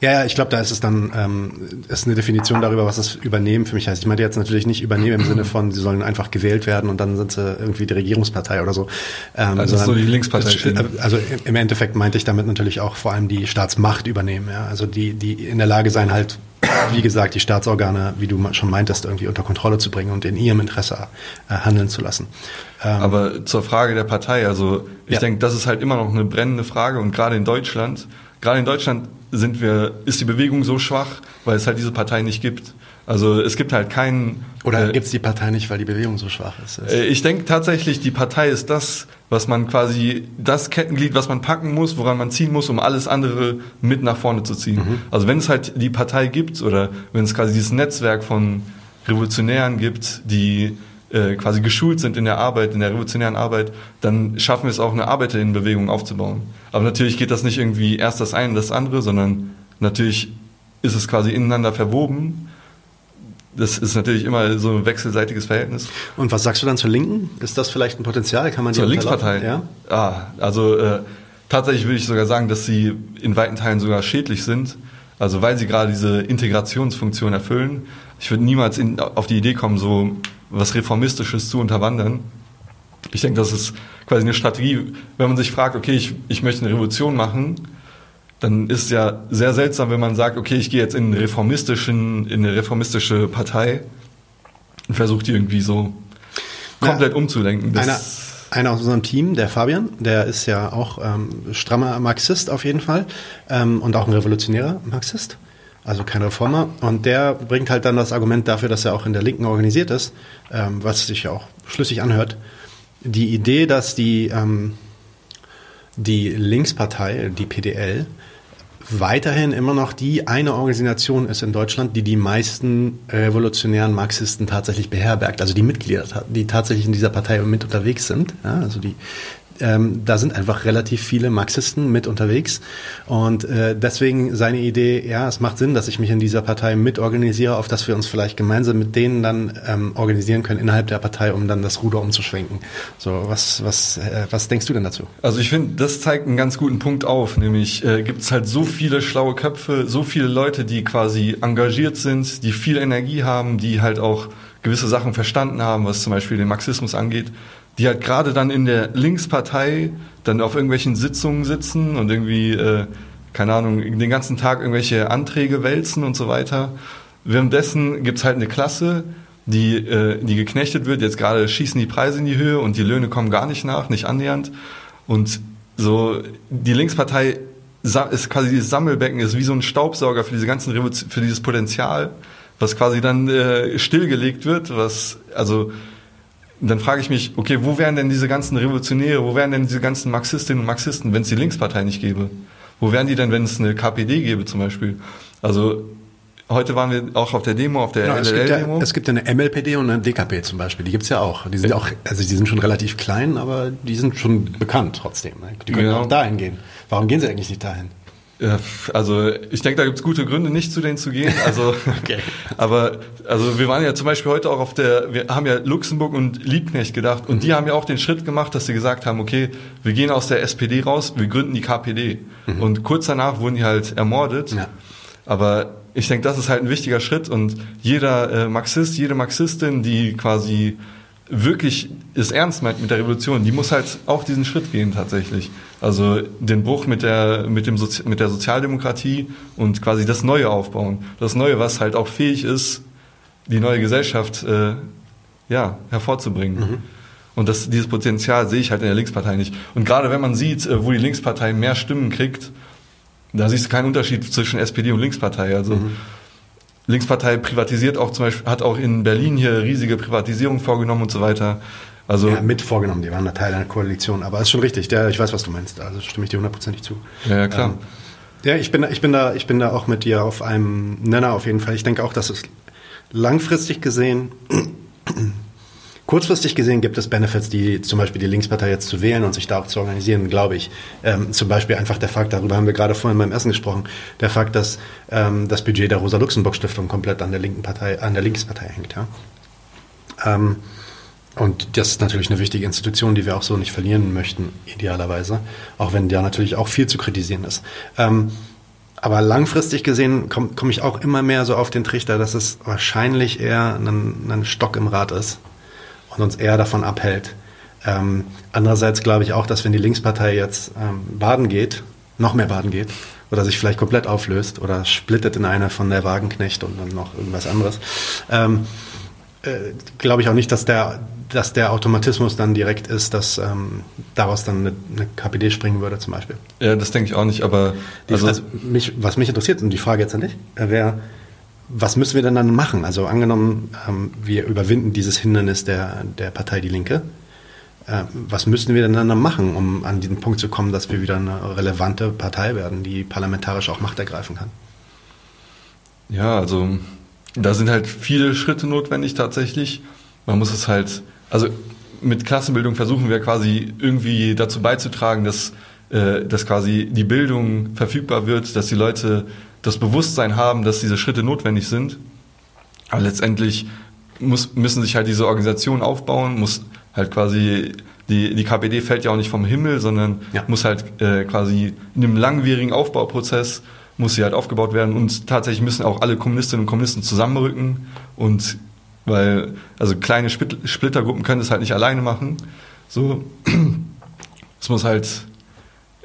Ja, ja, ich glaube, da ist es dann ähm, ist eine Definition darüber, was das Übernehmen für mich heißt. Ich meine jetzt natürlich nicht Übernehmen im Sinne von, sie sollen einfach gewählt werden und dann sind sie irgendwie die Regierungspartei oder so. Ähm, also sondern, so die Linkspartei. Äh, also im Endeffekt meinte ich damit natürlich auch vor allem die Staatsmacht übernehmen. Ja? Also die, die in der Lage sein, halt wie gesagt, die Staatsorgane, wie du schon meintest, irgendwie unter Kontrolle zu bringen und in ihrem Interesse äh, handeln zu lassen. Ähm, Aber zur Frage der Partei, also ich ja. denke, das ist halt immer noch eine brennende Frage und gerade in Deutschland, gerade in Deutschland sind wir, ist die Bewegung so schwach, weil es halt diese Partei nicht gibt. Also es gibt halt keinen. Oder äh, gibt es die Partei nicht, weil die Bewegung so schwach ist? Äh, ich denke tatsächlich, die Partei ist das, was man quasi, das Kettenglied, was man packen muss, woran man ziehen muss, um alles andere mit nach vorne zu ziehen. Mhm. Also wenn es halt die Partei gibt oder wenn es quasi dieses Netzwerk von Revolutionären gibt, die äh, quasi geschult sind in der Arbeit, in der revolutionären Arbeit, dann schaffen wir es auch, eine Arbeiterinnenbewegung aufzubauen. Aber natürlich geht das nicht irgendwie erst das eine, das andere, sondern natürlich ist es quasi ineinander verwoben. Das ist natürlich immer so ein wechselseitiges Verhältnis. Und was sagst du dann zur Linken? Ist das vielleicht ein Potenzial? Kann man zur Linkspartei? Ja. Ah, also äh, tatsächlich würde ich sogar sagen, dass sie in weiten Teilen sogar schädlich sind. Also weil sie gerade diese Integrationsfunktion erfüllen. Ich würde niemals in, auf die Idee kommen, so was Reformistisches zu unterwandern. Ich denke, das ist quasi eine Strategie, wenn man sich fragt, okay, ich, ich möchte eine Revolution machen, dann ist es ja sehr seltsam, wenn man sagt, okay, ich gehe jetzt in, reformistischen, in eine reformistische Partei und versuche die irgendwie so komplett ja, umzulenken. Das einer, einer aus unserem Team, der Fabian, der ist ja auch ähm, strammer Marxist auf jeden Fall ähm, und auch ein revolutionärer Marxist also kein Reformer. Und der bringt halt dann das Argument dafür, dass er auch in der Linken organisiert ist, ähm, was sich ja auch schlüssig anhört. Die Idee, dass die, ähm, die Linkspartei, die PDL, weiterhin immer noch die eine Organisation ist in Deutschland, die die meisten revolutionären Marxisten tatsächlich beherbergt, also die Mitglieder, die tatsächlich in dieser Partei mit unterwegs sind, ja, also die ähm, da sind einfach relativ viele Marxisten mit unterwegs. Und äh, deswegen seine Idee, ja, es macht Sinn, dass ich mich in dieser Partei mitorganisiere, auf dass wir uns vielleicht gemeinsam mit denen dann ähm, organisieren können innerhalb der Partei, um dann das Ruder umzuschwenken. So, was, was, äh, was denkst du denn dazu? Also ich finde, das zeigt einen ganz guten Punkt auf, nämlich äh, gibt es halt so viele schlaue Köpfe, so viele Leute, die quasi engagiert sind, die viel Energie haben, die halt auch gewisse Sachen verstanden haben, was zum Beispiel den Marxismus angeht die halt gerade dann in der Linkspartei dann auf irgendwelchen Sitzungen sitzen und irgendwie, äh, keine Ahnung, den ganzen Tag irgendwelche Anträge wälzen und so weiter. Währenddessen gibt's halt eine Klasse, die, äh, die geknechtet wird. Jetzt gerade schießen die Preise in die Höhe und die Löhne kommen gar nicht nach, nicht annähernd. Und so die Linkspartei ist quasi dieses Sammelbecken, ist wie so ein Staubsauger für diese ganzen Revolution, für dieses Potenzial, was quasi dann äh, stillgelegt wird, was also dann frage ich mich, okay, wo wären denn diese ganzen Revolutionäre, wo wären denn diese ganzen Marxistinnen und Marxisten, wenn es die Linkspartei nicht gäbe? Wo wären die denn, wenn es eine KPD gäbe zum Beispiel? Also heute waren wir auch auf der Demo, auf der genau, LLL-Demo. Es, gibt ja eine MLPD und eine DKP zum Beispiel, die gibt's ja auch. Die sind ja. auch, also die sind schon relativ klein, aber die sind schon bekannt trotzdem. Ne? Die können genau. auch dahin gehen. Warum gehen sie eigentlich nicht dahin? Also ich denke, da gibt's gute Gründe, nicht zu denen zu gehen. Also, okay. aber also wir waren ja zum Beispiel heute auch auf der, wir haben ja Luxemburg und Liebknecht gedacht und mhm. die haben ja auch den Schritt gemacht, dass sie gesagt haben, okay, wir gehen aus der SPD raus, wir gründen die KPD. Mhm. Und kurz danach wurden die halt ermordet. Ja. Aber ich denke, das ist halt ein wichtiger Schritt und jeder äh, Marxist, jede Marxistin, die quasi wirklich es ernst meint mit der Revolution, die muss halt auch diesen Schritt gehen tatsächlich. Also den Bruch mit der, mit dem Sozi mit der Sozialdemokratie und quasi das Neue aufbauen. Das Neue, was halt auch fähig ist, die neue Gesellschaft äh, ja, hervorzubringen. Mhm. Und das, dieses Potenzial sehe ich halt in der Linkspartei nicht. Und gerade wenn man sieht, äh, wo die Linkspartei mehr Stimmen kriegt, da siehst du keinen Unterschied zwischen SPD und Linkspartei. Also mhm. Linkspartei privatisiert auch zum Beispiel, hat auch in Berlin hier riesige Privatisierung vorgenommen und so weiter. Also ja, mit vorgenommen, die waren da Teil einer Koalition, aber ist schon richtig, der, ich weiß, was du meinst, also stimme ich dir hundertprozentig zu. Ja, ja klar. Ähm, ja, ich bin, ich bin da, ich bin da auch mit dir auf einem Nenner auf jeden Fall. Ich denke auch, dass es langfristig gesehen, kurzfristig gesehen gibt es Benefits, die zum Beispiel die Linkspartei jetzt zu wählen und sich da auch zu organisieren, glaube ich. Ähm, zum Beispiel einfach der Fakt, darüber haben wir gerade vorhin beim Essen gesprochen, der Fakt, dass ähm, das Budget der Rosa-Luxemburg-Stiftung komplett an der linken Partei, an der Linkspartei hängt. Ja? Ähm, und das ist natürlich eine wichtige Institution, die wir auch so nicht verlieren möchten, idealerweise. Auch wenn da natürlich auch viel zu kritisieren ist. Ähm, aber langfristig gesehen komme komm ich auch immer mehr so auf den Trichter, dass es wahrscheinlich eher ein, ein Stock im Rad ist und uns eher davon abhält. Ähm, andererseits glaube ich auch, dass wenn die Linkspartei jetzt ähm, baden geht, noch mehr baden geht, oder sich vielleicht komplett auflöst oder splittet in eine von der Wagenknecht und dann noch irgendwas anderes, ähm, äh, glaube ich auch nicht, dass der, dass der Automatismus dann direkt ist, dass ähm, daraus dann eine, eine, KPD springen würde zum Beispiel. Ja, das denke ich auch nicht, aber also, also mich, was mich interessiert, und die Frage jetzt an dich, äh, wäre, was müssen wir denn dann machen? Also angenommen, ähm, wir überwinden dieses Hindernis der, der Partei Die Linke. Äh, was müssen wir denn dann machen, um an diesen Punkt zu kommen, dass wir wieder eine relevante Partei werden, die parlamentarisch auch Macht ergreifen kann? Ja, also da sind halt viele Schritte notwendig tatsächlich. Man muss es halt, also mit Klassenbildung versuchen wir quasi irgendwie dazu beizutragen, dass, äh, dass quasi die Bildung verfügbar wird, dass die Leute das Bewusstsein haben, dass diese Schritte notwendig sind. Aber letztendlich muss, müssen sich halt diese Organisationen aufbauen, muss halt quasi die, die KPD fällt ja auch nicht vom Himmel, sondern ja. muss halt äh, quasi in einem langwierigen Aufbauprozess muss sie halt aufgebaut werden und tatsächlich müssen auch alle Kommunistinnen und Kommunisten zusammenrücken und weil, also kleine Splittergruppen können das halt nicht alleine machen. So, es muss halt,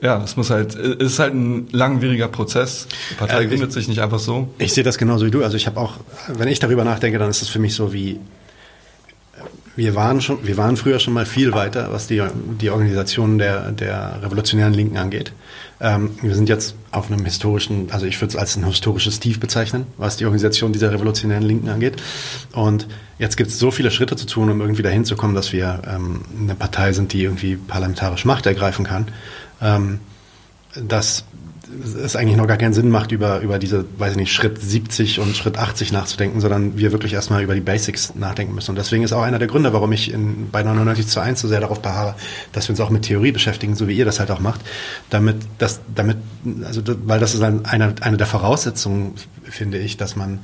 ja, es muss halt, es ist halt ein langwieriger Prozess. Die Partei äh, gründet ich, sich nicht einfach so. Ich sehe das genauso wie du. Also ich habe auch, wenn ich darüber nachdenke, dann ist es für mich so wie, wir waren schon, wir waren früher schon mal viel weiter, was die, die Organisation der, der revolutionären Linken angeht. Ähm, wir sind jetzt auf einem historischen, also ich würde es als ein historisches Tief bezeichnen, was die Organisation dieser revolutionären Linken angeht. Und jetzt gibt es so viele Schritte zu tun, um irgendwie dahin zu kommen, dass wir ähm, eine Partei sind, die irgendwie parlamentarisch Macht ergreifen kann. Ähm, dass es eigentlich noch gar keinen Sinn macht, über, über diese, weiß ich nicht, Schritt 70 und Schritt 80 nachzudenken, sondern wir wirklich erstmal über die Basics nachdenken müssen. Und deswegen ist auch einer der Gründe, warum ich in, bei 99 zu 1 so sehr darauf beharre, dass wir uns auch mit Theorie beschäftigen, so wie ihr das halt auch macht, damit, dass, damit, also, weil das ist eine, eine der Voraussetzungen, finde ich, dass man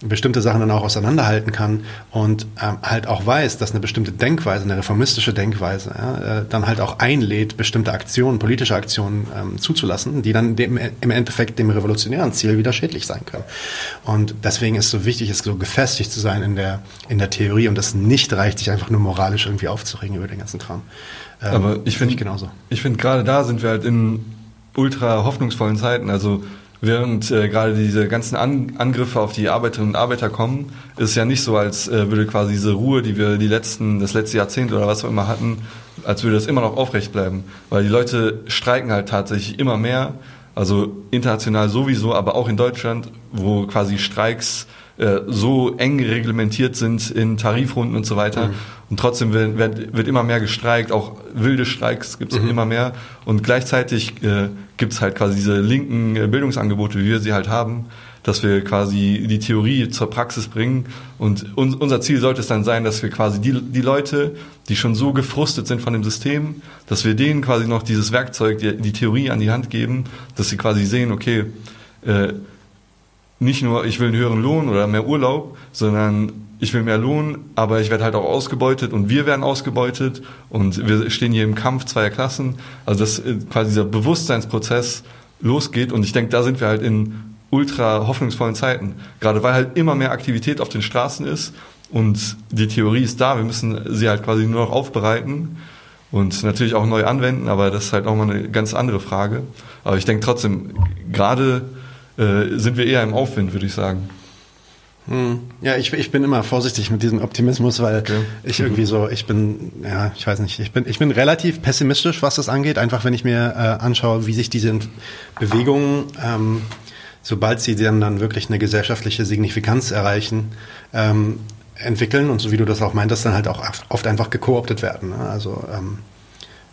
bestimmte Sachen dann auch auseinanderhalten kann und ähm, halt auch weiß, dass eine bestimmte Denkweise, eine reformistische Denkweise, ja, äh, dann halt auch einlädt, bestimmte Aktionen, politische Aktionen ähm, zuzulassen, die dann dem, im Endeffekt dem revolutionären Ziel wieder schädlich sein können. Und deswegen ist es so wichtig, es so gefestigt zu sein in der, in der Theorie und es nicht reicht, sich einfach nur moralisch irgendwie aufzuregen über den ganzen Kram. Ähm, Aber ich finde genauso. Ich finde gerade da sind wir halt in ultra hoffnungsvollen Zeiten. Also Während äh, gerade diese ganzen An Angriffe auf die Arbeiterinnen und Arbeiter kommen, ist es ja nicht so, als äh, würde quasi diese Ruhe, die wir die letzten, das letzte Jahrzehnt oder was auch immer hatten, als würde das immer noch aufrecht bleiben. Weil die Leute streiken halt tatsächlich immer mehr, also international sowieso, aber auch in Deutschland, wo quasi Streiks äh, so eng reglementiert sind in Tarifrunden und so weiter. Mhm. Und trotzdem wird, wird, wird, immer mehr gestreikt, auch wilde Streiks gibt es mhm. immer mehr. Und gleichzeitig äh, gibt es halt quasi diese linken äh, Bildungsangebote, wie wir sie halt haben, dass wir quasi die Theorie zur Praxis bringen. Und un unser Ziel sollte es dann sein, dass wir quasi die, die Leute, die schon so gefrustet sind von dem System, dass wir denen quasi noch dieses Werkzeug, die, die Theorie an die Hand geben, dass sie quasi sehen, okay, äh, nicht nur ich will einen höheren Lohn oder mehr Urlaub, sondern ich will mehr Lohn, aber ich werde halt auch ausgebeutet und wir werden ausgebeutet und wir stehen hier im Kampf zweier Klassen. Also dass äh, quasi dieser Bewusstseinsprozess losgeht und ich denke, da sind wir halt in ultra hoffnungsvollen Zeiten. Gerade weil halt immer mehr Aktivität auf den Straßen ist und die Theorie ist da, wir müssen sie halt quasi nur noch aufbereiten und natürlich auch neu anwenden, aber das ist halt auch mal eine ganz andere Frage. Aber ich denke trotzdem, gerade äh, sind wir eher im Aufwind, würde ich sagen. Hm. Ja, ich, ich bin immer vorsichtig mit diesem Optimismus, weil okay. ich irgendwie so, ich bin, ja, ich weiß nicht, ich bin, ich bin relativ pessimistisch, was das angeht. Einfach wenn ich mir äh, anschaue, wie sich diese Bewegungen, ähm, sobald sie dann, dann wirklich eine gesellschaftliche Signifikanz erreichen, ähm, entwickeln und so wie du das auch meintest, dann halt auch oft einfach gekooptet werden. Ne? Also ähm,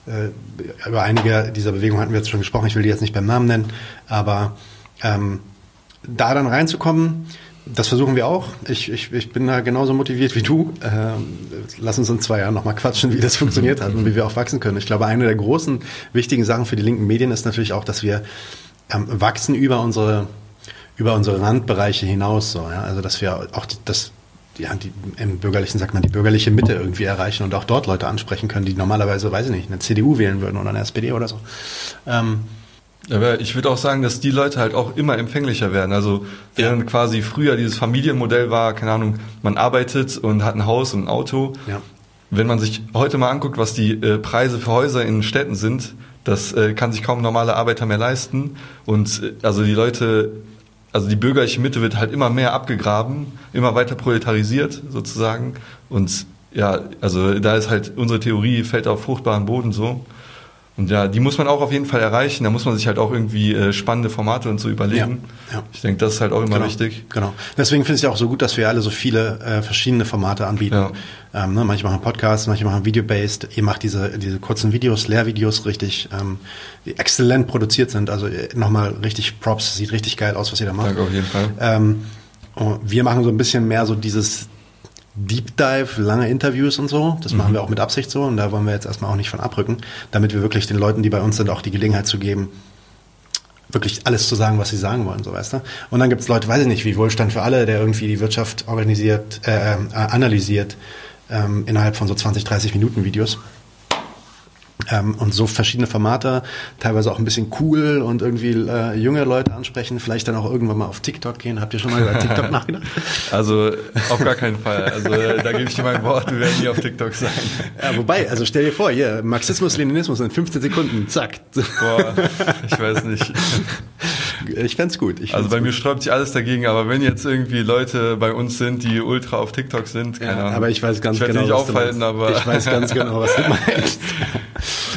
äh, über einige dieser Bewegungen hatten wir jetzt schon gesprochen, ich will die jetzt nicht beim Namen nennen, aber ähm, da dann reinzukommen, Das versuchen wir auch. Ich, ich, ich bin da genauso motiviert wie du. Ähm, lass uns in zwei Jahren nochmal quatschen, wie das funktioniert hat und wie wir auch wachsen können. Ich glaube, eine der großen wichtigen Sachen für die linken Medien ist natürlich auch, dass wir ähm, wachsen über unsere über unsere Randbereiche hinaus. So, ja? Also dass wir auch die, das ja, die, im Bürgerlichen sagt man, die bürgerliche Mitte irgendwie erreichen und auch dort Leute ansprechen können, die normalerweise, weiß ich nicht, eine CDU wählen würden oder eine SPD oder so. Ähm, aber ich würde auch sagen, dass die Leute halt auch immer empfänglicher werden. Also während ja. quasi früher dieses Familienmodell war, keine Ahnung, man arbeitet und hat ein Haus und ein Auto. Ja. Wenn man sich heute mal anguckt, was die äh, Preise für Häuser in Städten sind, das äh, kann sich kaum normale Arbeiter mehr leisten. Und äh, also die Leute, also die bürgerliche Mitte wird halt immer mehr abgegraben, immer weiter proletarisiert sozusagen. Und ja, also da ist halt unsere Theorie fällt auf fruchtbaren Boden so. Und ja, die muss man auch auf jeden Fall erreichen. Da muss man sich halt auch irgendwie äh, spannende Formate und so überlegen. Ja, ja. Ich denke, das ist halt auch immer genau, wichtig. Genau. Deswegen finde ich es auch so gut, dass wir alle so viele äh, verschiedene Formate anbieten. Ja. Ähm, ne, manche machen Podcasts, manche machen Video-based. Ihr macht diese, diese kurzen Videos, Lehrvideos richtig, ähm, die exzellent produziert sind. Also äh, nochmal richtig Props, sieht richtig geil aus, was ihr da macht. Danke auf jeden Fall. Ähm, wir machen so ein bisschen mehr so dieses Deep Dive, lange Interviews und so. Das mhm. machen wir auch mit Absicht so und da wollen wir jetzt erstmal auch nicht von abrücken, damit wir wirklich den Leuten, die bei uns sind, auch die Gelegenheit zu geben, wirklich alles zu sagen, was sie sagen wollen, so weißt du. Und dann gibt es Leute, weiß ich nicht, wie Wohlstand für alle, der irgendwie die Wirtschaft organisiert, äh, äh analysiert ähm, innerhalb von so 20, 30 Minuten Videos. Ähm, und so verschiedene Formate, teilweise auch ein bisschen cool und irgendwie äh, junge Leute ansprechen, vielleicht dann auch irgendwann mal auf TikTok gehen. Habt ihr schon mal über TikTok nachgedacht? Also auf gar keinen Fall. Also da gebe ich dir mein Wort, wir werden nie auf TikTok sein. Ja, wobei, also stell dir vor, hier, Marxismus, Leninismus in 15 Sekunden, zack. Boah, ich weiß nicht. Ich fände gut. Ich also bei gut. mir sträubt sich alles dagegen, aber wenn jetzt irgendwie Leute bei uns sind, die ultra auf TikTok sind, keine ja, Ahnung. Aber ich weiß ganz ich genau, nicht aufhalten, aber ich weiß ganz genau, was du meinst.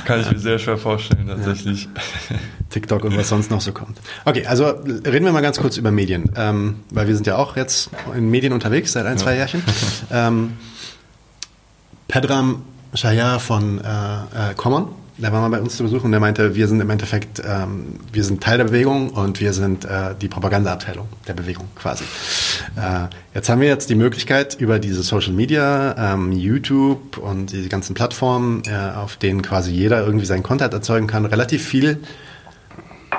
Kann ich mir sehr schwer vorstellen, tatsächlich. Ja. TikTok und was sonst noch so kommt. Okay, also reden wir mal ganz kurz über Medien, ähm, weil wir sind ja auch jetzt in Medien unterwegs seit ein, ja. zwei Jahrchen. ähm, Pedram Shahya von äh, äh, Common der war mal bei uns zu Besuch und der meinte, wir sind im Endeffekt, ähm, wir sind Teil der Bewegung und wir sind äh, die Propagandaabteilung der Bewegung quasi. Äh, jetzt haben wir jetzt die Möglichkeit über diese Social Media, ähm, YouTube und die ganzen Plattformen, äh, auf denen quasi jeder irgendwie seinen Content erzeugen kann, relativ viel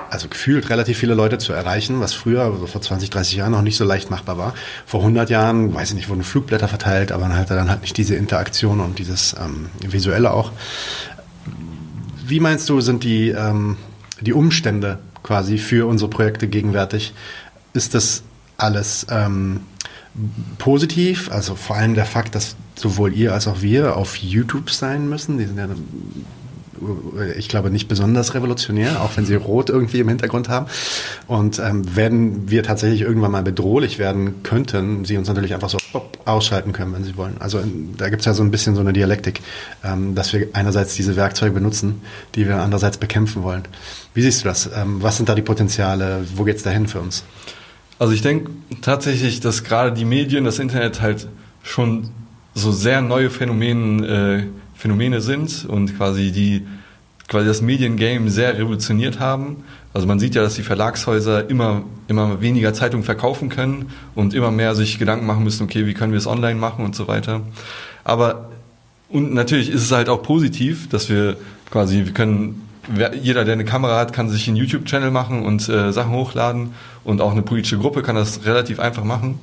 also gefühlt relativ viele Leute zu erreichen, was früher, also vor 20, 30 Jahren noch nicht so leicht machbar war. Vor 100 Jahren, weiß ich nicht, wurden Flugblätter verteilt, aber man hatte dann halt nicht diese Interaktion und dieses ähm, Visuelle auch. Wie meinst du, sind die, ähm, die Umstände quasi für unsere Projekte gegenwärtig? Ist das alles ähm, positiv? Also vor allem der Fakt, dass sowohl ihr als auch wir auf YouTube sein müssen. Die sind ja ich glaube, nicht besonders revolutionär, auch wenn sie rot irgendwie im Hintergrund haben. Und ähm, wenn wir tatsächlich irgendwann mal bedrohlich werden könnten, sie uns natürlich einfach so ausschalten können, wenn sie wollen. Also da gibt es ja so ein bisschen so eine Dialektik, ähm, dass wir einerseits diese Werkzeuge benutzen, die wir andererseits bekämpfen wollen. Wie siehst du das? Ähm, was sind da die Potenziale? Wo geht's dahin für uns? Also ich denke tatsächlich, dass gerade die Medien, das Internet halt schon so sehr neue Phänomene, äh, Phänomene sind und quasi die quasi das Mediengame sehr revolutioniert haben. Also man sieht ja, dass die Verlagshäuser immer, immer weniger Zeitungen verkaufen können und immer mehr sich Gedanken machen müssen, okay, wie können wir es online machen und so weiter. Aber und natürlich ist es halt auch positiv, dass wir quasi, wir können, jeder, der eine Kamera hat, kann sich einen YouTube-Channel machen und äh, Sachen hochladen und auch eine politische Gruppe kann das relativ einfach machen.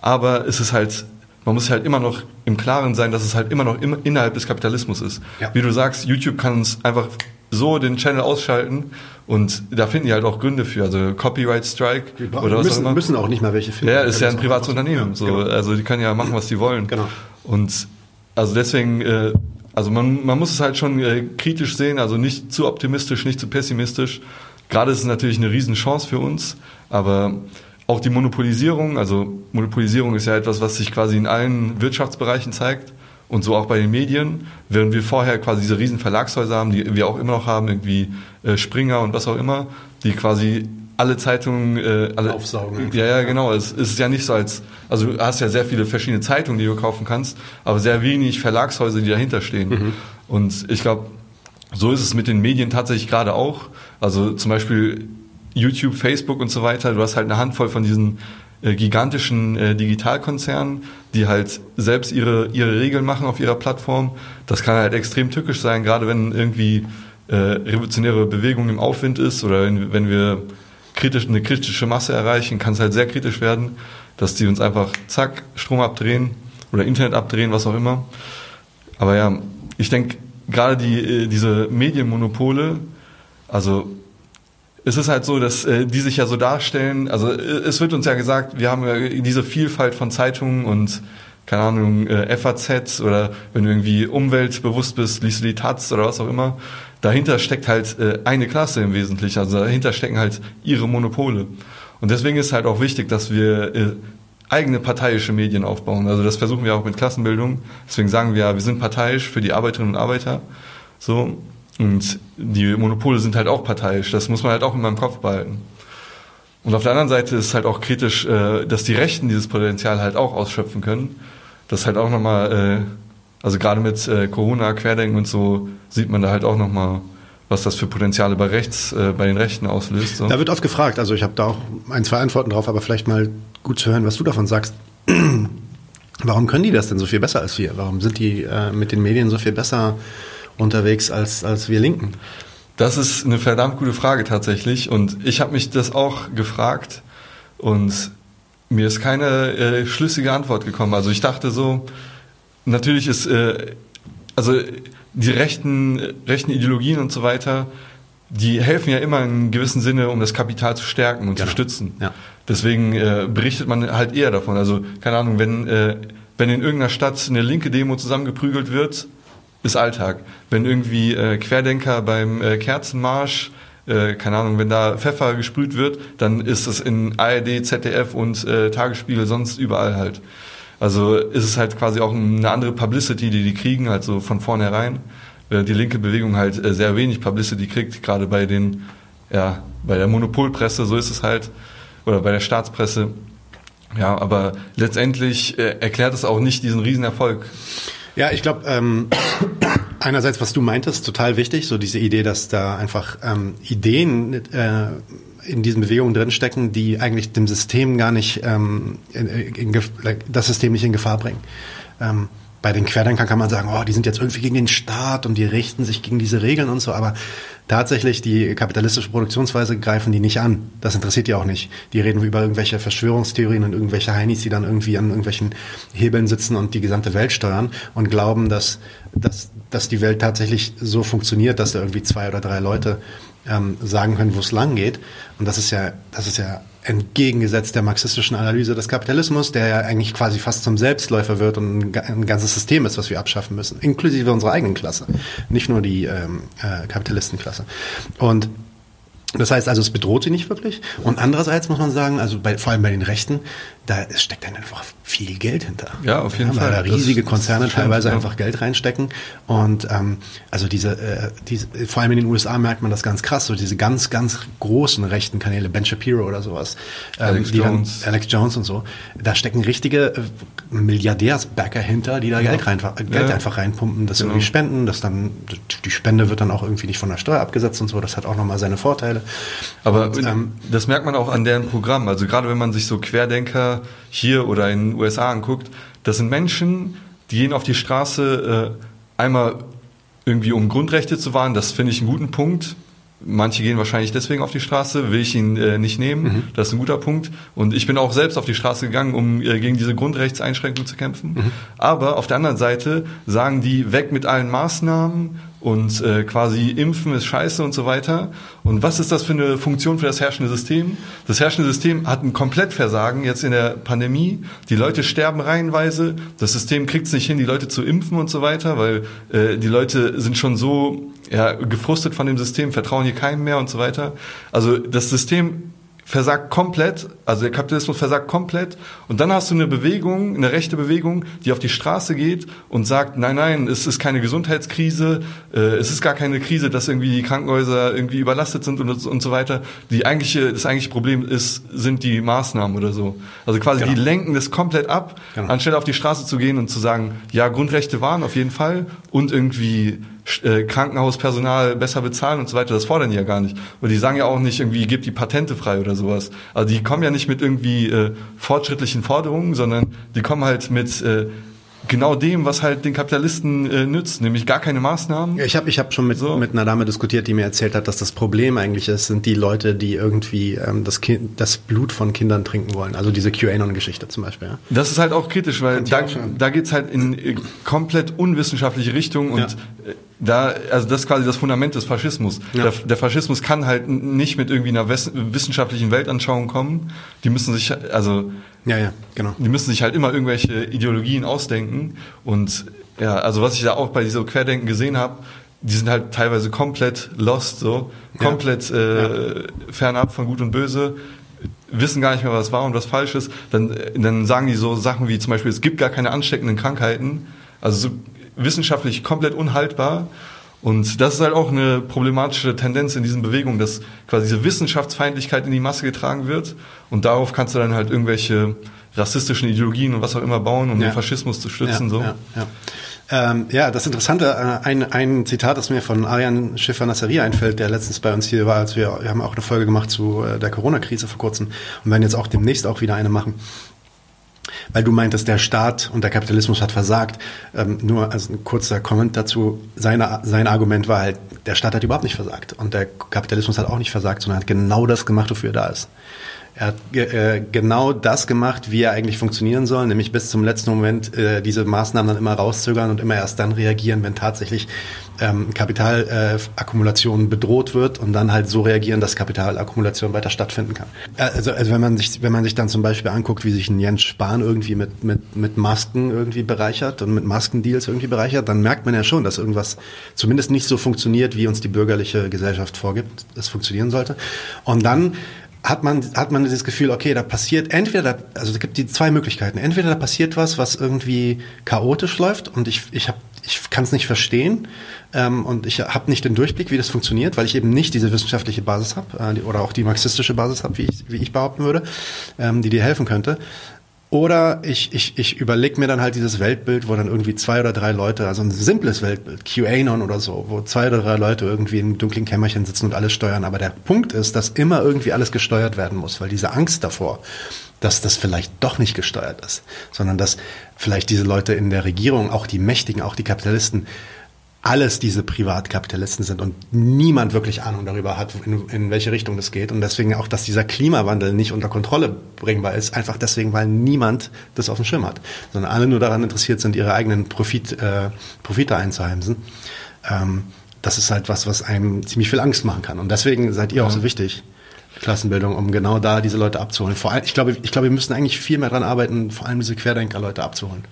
Aber es ist halt man muss halt immer noch im Klaren sein, dass es halt immer noch im, innerhalb des Kapitalismus ist. Ja. Wie du sagst, YouTube kann uns einfach so den Channel ausschalten und da finden die halt auch Gründe für, also Copyright Strike die oder was müssen, auch immer. müssen auch nicht mal welche finden. Ja, ist ja ein privates Unternehmen, so, genau. also die können ja machen, was die wollen. Genau. Und also deswegen, äh, also man, man muss es halt schon äh, kritisch sehen, also nicht zu optimistisch, nicht zu pessimistisch. Gerade ist es natürlich eine Riesenchance für uns, aber auch die Monopolisierung, also Monopolisierung ist ja etwas, was sich quasi in allen Wirtschaftsbereichen zeigt und so auch bei den Medien, während wir vorher quasi diese riesen Verlagshäuser haben, die wir auch immer noch haben, irgendwie äh, Springer und was auch immer, die quasi alle Zeitungen äh, alle aufsaugen. Ja, ja, genau. Es ist ja nicht so als also du hast ja sehr viele verschiedene Zeitungen, die du kaufen kannst, aber sehr wenig Verlagshäuser, die dahinter stehen. Mhm. Und ich glaube, so ist es mit den Medien tatsächlich gerade auch. Also zum Beispiel YouTube, Facebook und so weiter, du hast halt eine Handvoll von diesen äh, gigantischen äh, Digitalkonzernen, die halt selbst ihre, ihre Regeln machen auf ihrer Plattform. Das kann halt extrem tückisch sein, gerade wenn irgendwie äh, revolutionäre Bewegung im Aufwind ist oder wenn, wenn wir kritisch, eine kritische Masse erreichen, kann es halt sehr kritisch werden, dass die uns einfach zack, Strom abdrehen oder Internet abdrehen, was auch immer. Aber ja, ich denke, gerade die, äh, diese Medienmonopole, also es ist halt so, dass äh, die sich ja so darstellen, also äh, es wird uns ja gesagt, wir haben ja diese Vielfalt von Zeitungen und keine Ahnung, äh, FAZ oder wenn du irgendwie umweltbewusst bist, liest du die Taz oder was auch immer. Dahinter steckt halt äh, eine Klasse im Wesentlichen, also dahinter stecken halt ihre Monopole. Und deswegen ist halt auch wichtig, dass wir äh, eigene parteiische Medien aufbauen. Also das versuchen wir auch mit Klassenbildung. Deswegen sagen wir, wir sind parteiisch für die Arbeiterinnen und Arbeiter. So. Und die Monopole sind halt auch parteiisch. Das muss man halt auch immer im Kopf behalten. Und auf der anderen Seite ist halt auch kritisch, äh, dass die Rechten dieses Potenzial halt auch ausschöpfen können. Das halt auch nochmal, äh, also gerade mit äh, Corona, Querdenken und so, sieht man da halt auch nochmal, was das für Potenziale bei rechts, bei den Rechten auslöst. So. Da wird oft gefragt, also ich habe da auch ein, zwei Antworten drauf, aber vielleicht mal gut zu hören, was du davon sagst. Warum können die das denn so viel besser als wir? Warum sind die mit den Medien so viel besser unterwegs als, als wir Linken? Das ist eine verdammt gute Frage tatsächlich. Und ich habe mich das auch gefragt und mir ist keine äh, schlüssige Antwort gekommen. Also ich dachte so, natürlich ist, äh, also die rechten, rechten Ideologien und so weiter, die helfen ja immer in gewissem Sinne, um das Kapital zu stärken und genau. zu stützen. Ja. Deswegen äh, berichtet man halt eher davon. Also keine Ahnung, wenn, äh, wenn in irgendeiner Stadt eine linke Demo zusammengeprügelt wird, ist Alltag. Wenn irgendwie äh, Querdenker beim äh, Kerzenmarsch, äh, keine Ahnung, wenn da Pfeffer gesprüht wird, dann ist es in ARD, ZDF und äh, Tagesspiegel sonst überall halt. Also ist es halt quasi auch eine andere Publicity, die die kriegen, halt so von vornherein. Äh, die linke Bewegung halt äh, sehr wenig Publicity kriegt, gerade bei den, ja, bei der Monopolpresse, so ist es halt, oder bei der Staatspresse. Ja, aber letztendlich äh, erklärt es auch nicht diesen Riesenerfolg. Ja, ich glaube, ähm, einerseits, was du meintest, total wichtig, so diese Idee, dass da einfach ähm, Ideen äh, in diesen Bewegungen drinstecken, die eigentlich dem System gar nicht, ähm, in, in, das System nicht in Gefahr bringen. Ähm, bei den Querdenkern kann man sagen, oh, die sind jetzt irgendwie gegen den Staat und die richten sich gegen diese Regeln und so, aber tatsächlich die kapitalistische Produktionsweise greifen die nicht an. Das interessiert die auch nicht. Die reden über irgendwelche Verschwörungstheorien und irgendwelche Heinis, die dann irgendwie an irgendwelchen Hebeln sitzen und die gesamte Welt steuern und glauben, dass, dass, dass die Welt tatsächlich so funktioniert, dass da irgendwie zwei oder drei Leute ähm, sagen können, wo es lang geht. Und das ist ja, das ist ja entgegengesetzt der marxistischen Analyse des Kapitalismus, der ja eigentlich quasi fast zum Selbstläufer wird und ein ganzes System ist, was wir abschaffen müssen, inklusive unserer eigenen Klasse, nicht nur die ähm, äh, Kapitalistenklasse. Und das heißt also, es bedroht sie nicht wirklich. Und andererseits muss man sagen, also bei, vor allem bei den Rechten, da steckt dann einfach viel Geld hinter. Ja, auf jeden ja, Fall. Weil da riesige Konzerne stimmt, teilweise ja. einfach Geld reinstecken. Und ähm, also diese, äh, diese, vor allem in den USA merkt man das ganz krass, so diese ganz, ganz großen rechten Kanäle, Ben Shapiro oder sowas, ähm, Alex, Jones. Dann, Alex Jones und so, da stecken richtige äh, Milliardärsbacker hinter, die da ja. Geld, rein, Geld ja. einfach reinpumpen, das genau. irgendwie spenden, das dann, die Spende wird dann auch irgendwie nicht von der Steuer abgesetzt und so, das hat auch nochmal seine Vorteile. Aber und, ähm, das merkt man auch an deren Programm, also gerade wenn man sich so Querdenker hier oder in den USA anguckt, das sind Menschen, die gehen auf die Straße äh, einmal irgendwie um Grundrechte zu wahren, das finde ich einen guten Punkt. Manche gehen wahrscheinlich deswegen auf die Straße, will ich ihn äh, nicht nehmen. Mhm. Das ist ein guter Punkt. Und ich bin auch selbst auf die Straße gegangen, um äh, gegen diese Grundrechtseinschränkung zu kämpfen. Mhm. Aber auf der anderen Seite sagen die weg mit allen Maßnahmen und äh, quasi impfen ist scheiße und so weiter. Und was ist das für eine Funktion für das herrschende System? Das herrschende System hat ein Komplettversagen jetzt in der Pandemie. Die Leute sterben reihenweise. Das System kriegt es nicht hin, die Leute zu impfen und so weiter, weil äh, die Leute sind schon so ja, gefrustet von dem System, vertrauen hier keinem mehr und so weiter. Also das System versagt komplett, also der Kapitalismus versagt komplett und dann hast du eine Bewegung, eine rechte Bewegung, die auf die Straße geht und sagt, nein, nein, es ist keine Gesundheitskrise, äh, es ist gar keine Krise, dass irgendwie die Krankenhäuser irgendwie überlastet sind und, und so weiter. Die eigentliche, das eigentliche Problem ist, sind die Maßnahmen oder so. Also quasi genau. die lenken das komplett ab, genau. anstelle auf die Straße zu gehen und zu sagen, ja, Grundrechte waren auf jeden Fall und irgendwie äh, Krankenhauspersonal besser bezahlen und so weiter, das fordern die ja gar nicht. Und die sagen ja auch nicht irgendwie, gebt die Patente frei oder sowas. Also die kommen ja nicht mit irgendwie äh, fortschrittlichen Forderungen, sondern die kommen halt mit äh, genau dem, was halt den Kapitalisten äh, nützt, nämlich gar keine Maßnahmen. Ich habe ich hab schon mit, so. mit einer Dame diskutiert, die mir erzählt hat, dass das Problem eigentlich ist, sind die Leute, die irgendwie ähm, das, kind, das Blut von Kindern trinken wollen. Also diese QAnon-Geschichte zum Beispiel. Ja. Das ist halt auch kritisch, weil da, da geht's halt in äh, komplett unwissenschaftliche Richtung und ja. Da, also das ist quasi das Fundament des Faschismus. Ja. Der, der, Faschismus kann halt nicht mit irgendwie einer wissenschaftlichen Weltanschauung kommen. Die müssen sich, also ja, ja, genau. Die müssen sich halt immer irgendwelche Ideologien ausdenken. Und ja, also was ich da auch bei dieser Querdenken gesehen habe, die sind halt teilweise komplett lost, so komplett ja. Äh, ja. fernab von Gut und Böse, wissen gar nicht mehr, was wahr und was falsch ist. Dann, dann sagen die so Sachen wie zum Beispiel, es gibt gar keine ansteckenden Krankheiten. Also so wissenschaftlich komplett unhaltbar. Und das ist halt auch eine problematische Tendenz in diesen Bewegungen, dass quasi diese Wissenschaftsfeindlichkeit in die Masse getragen wird und darauf kannst du dann halt irgendwelche rassistischen Ideologien und was auch immer bauen, um ja. den Faschismus zu stützen. Ja, so. ja, ja. Ähm, ja, das Interessante, äh, ein, ein Zitat, das mir von Arian Schiffer-Nasseri einfällt, der letztens bei uns hier war, als wir, wir haben auch eine Folge gemacht zu äh, der Corona-Krise vor kurzem und werden jetzt auch demnächst auch wieder eine machen weil du meintest, der Staat und der Kapitalismus hat versagt. Ähm, nur als ein kurzer Comment dazu. Seine, sein Argument war halt, der Staat hat überhaupt nicht versagt und der Kapitalismus hat auch nicht versagt, sondern hat genau das gemacht, wofür er da ist. Er hat äh, genau das gemacht, wie er eigentlich funktionieren soll, nämlich bis zum letzten Moment äh, diese Maßnahmen dann immer rauszögern und immer erst dann reagieren, wenn tatsächlich ähm, Kapitalakkumulation äh, bedroht wird und dann halt so reagieren, dass Kapitalakkumulation weiter stattfinden kann. Äh, also, also wenn man sich, wenn man sich dann zum Beispiel anguckt, wie sich ein Jens Spahn irgendwie mit, mit, mit Masken irgendwie bereichert und mit Maskendeals irgendwie bereichert, dann merkt man ja schon, dass irgendwas zumindest nicht so funktioniert, wie uns die bürgerliche Gesellschaft vorgibt, es funktionieren sollte. Und dann hat man, hat man dieses Gefühl, okay, da passiert entweder, da, also es gibt die zwei Möglichkeiten. Entweder da passiert was, was irgendwie chaotisch läuft und ich, ich, hab, ich kann es nicht verstehen ähm, und ich habe nicht den Durchblick, wie das funktioniert, weil ich eben nicht diese wissenschaftliche Basis habe äh, oder auch die marxistische Basis habe, wie ich, wie ich behaupten würde, ähm, die dir helfen könnte. Oder ich, ich, ich überlege mir dann halt dieses Weltbild, wo dann irgendwie zwei oder drei Leute, also ein simples Weltbild, QAnon oder so, wo zwei oder drei Leute irgendwie in dunklen Kämmerchen sitzen und alles steuern. Aber der Punkt ist, dass immer irgendwie alles gesteuert werden muss, weil diese Angst davor, dass das vielleicht doch nicht gesteuert ist, sondern dass vielleicht diese Leute in der Regierung, auch die Mächtigen, auch die Kapitalisten, alles diese Privatkapitalisten sind und niemand wirklich Ahnung darüber hat, in, in, welche Richtung das geht. Und deswegen auch, dass dieser Klimawandel nicht unter Kontrolle bringbar ist, einfach deswegen, weil niemand das auf dem Schirm hat, sondern alle nur daran interessiert sind, ihre eigenen Profit, äh, Profite einzuheimsen. Ähm, das ist halt was, was einem ziemlich viel Angst machen kann. Und deswegen seid ihr auch so wichtig. Klassenbildung, um genau da diese Leute abzuholen. Vor allem, ich glaube, ich glaube, wir müssen eigentlich viel mehr daran arbeiten, vor allem diese Querdenker-Leute abzuholen.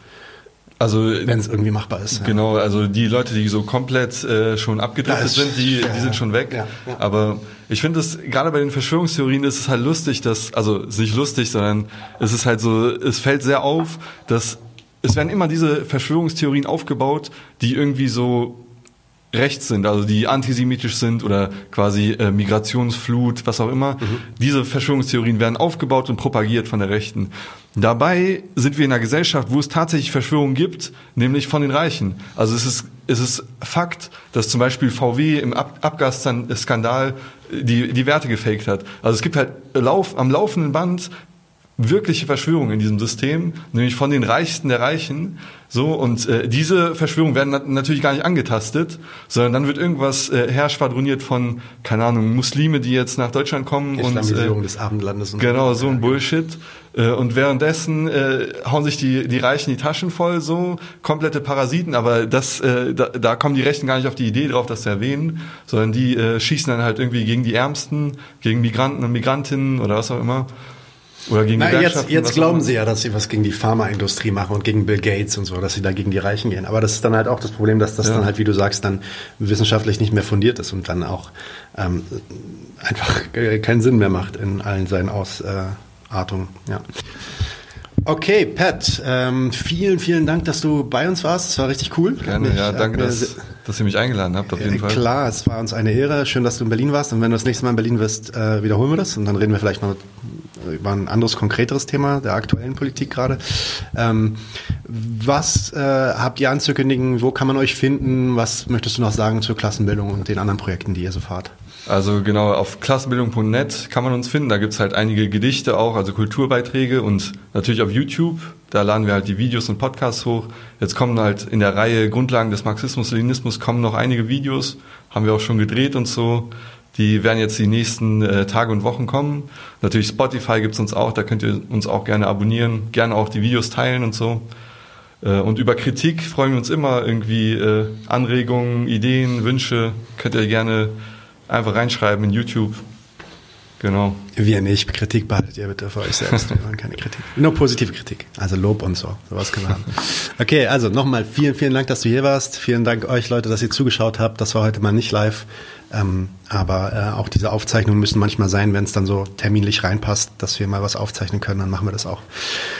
Also wenn es irgendwie machbar ist. Genau, ja. also die Leute, die so komplett äh, schon abgedriftet sind, die, ja, die sind schon weg. Ja, Aber ich finde es gerade bei den Verschwörungstheorien ist es halt lustig, dass also es ist nicht lustig, sondern es ist halt so, es fällt sehr auf, dass es werden immer diese Verschwörungstheorien aufgebaut, die irgendwie so rechts sind, also die antisemitisch sind oder quasi äh, Migrationsflut, was auch immer. Mhm. Diese Verschwörungstheorien werden aufgebaut und propagiert von der Rechten. Dabei sind wir in einer Gesellschaft, wo es tatsächlich Verschwörungen gibt, nämlich von den Reichen. Also es ist, es ist Fakt, dass zum Beispiel VW im Ab Abgasskandal die, die Werte gefaked hat. Also es gibt halt Lauf, am laufenden Band wirkliche Verschwörungen in diesem System, nämlich von den Reichsten der Reichen. So, und äh, diese Verschwörungen werden nat natürlich gar nicht angetastet, sondern dann wird irgendwas äh, herschwadroniert von, keine Ahnung, Muslime, die jetzt nach Deutschland kommen. Islamisierung und, äh, des Abendlandes. Und genau, so ein Bullshit. Äh, und währenddessen äh, hauen sich die, die Reichen die Taschen voll, so komplette Parasiten, aber das, äh, da, da kommen die Rechten gar nicht auf die Idee drauf, das zu erwähnen, sondern die äh, schießen dann halt irgendwie gegen die Ärmsten, gegen Migranten und Migrantinnen oder was auch immer. Oder gegen Na, jetzt, jetzt glauben sie ja, dass sie was gegen die Pharmaindustrie machen und gegen Bill Gates und so, dass sie da gegen die Reichen gehen. Aber das ist dann halt auch das Problem, dass das ja. dann halt, wie du sagst, dann wissenschaftlich nicht mehr fundiert ist und dann auch ähm, einfach keinen Sinn mehr macht in allen seinen Ausartungen. Ja. Okay, Pat, ähm, vielen, vielen Dank, dass du bei uns warst. Es war richtig cool. Gerne, mich, ja, danke, dass, dass ihr mich eingeladen habt, auf jeden äh, Fall. Klar, es war uns eine Ehre. Schön, dass du in Berlin warst. Und wenn du das nächste Mal in Berlin wirst, äh, wiederholen wir das. Und dann reden wir vielleicht mal war ein anderes, konkreteres Thema der aktuellen Politik gerade. Ähm, was äh, habt ihr anzukündigen? Wo kann man euch finden? Was möchtest du noch sagen zur Klassenbildung und den anderen Projekten, die ihr so fahrt? Also genau, auf klassenbildung.net kann man uns finden. Da gibt's halt einige Gedichte auch, also Kulturbeiträge und natürlich auf YouTube. Da laden wir halt die Videos und Podcasts hoch. Jetzt kommen halt in der Reihe Grundlagen des Marxismus-Leninismus kommen noch einige Videos. Haben wir auch schon gedreht und so. Die werden jetzt die nächsten äh, Tage und Wochen kommen. Natürlich Spotify gibt's uns auch, da könnt ihr uns auch gerne abonnieren, gerne auch die Videos teilen und so. Äh, und über Kritik freuen wir uns immer irgendwie äh, Anregungen, Ideen, Wünsche könnt ihr gerne einfach reinschreiben in YouTube. Genau. Wir nicht. Kritik behaltet ihr bitte für euch selbst. Wir wollen keine Kritik. Nur positive Kritik. Also Lob und so. Sowas können wir haben. Okay, also nochmal vielen, vielen Dank, dass du hier warst. Vielen Dank euch Leute, dass ihr zugeschaut habt. Das war heute mal nicht live. Ähm, aber äh, auch diese Aufzeichnungen müssen manchmal sein, wenn es dann so terminlich reinpasst, dass wir mal was aufzeichnen können, dann machen wir das auch.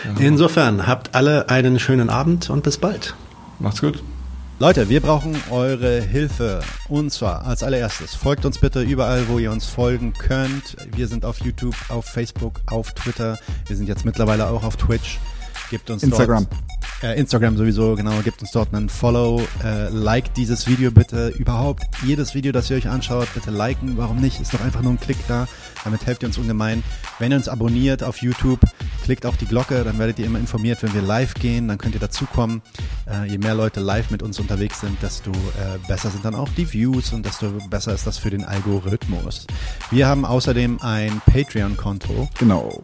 Ja. Insofern, habt alle einen schönen Abend und bis bald. Macht's gut. Leute, wir brauchen eure Hilfe. Und zwar als allererstes, folgt uns bitte überall, wo ihr uns folgen könnt. Wir sind auf YouTube, auf Facebook, auf Twitter. Wir sind jetzt mittlerweile auch auf Twitch. Gebt uns Instagram. Dort äh, Instagram sowieso, genau, gebt uns dort einen Follow, äh, like dieses Video bitte, überhaupt jedes Video, das ihr euch anschaut, bitte liken, warum nicht, ist doch einfach nur ein Klick da, damit helft ihr uns ungemein. Wenn ihr uns abonniert auf YouTube, klickt auch die Glocke, dann werdet ihr immer informiert, wenn wir live gehen, dann könnt ihr dazukommen. Äh, je mehr Leute live mit uns unterwegs sind, desto äh, besser sind dann auch die Views und desto besser ist das für den Algorithmus. Wir haben außerdem ein Patreon-Konto. Genau,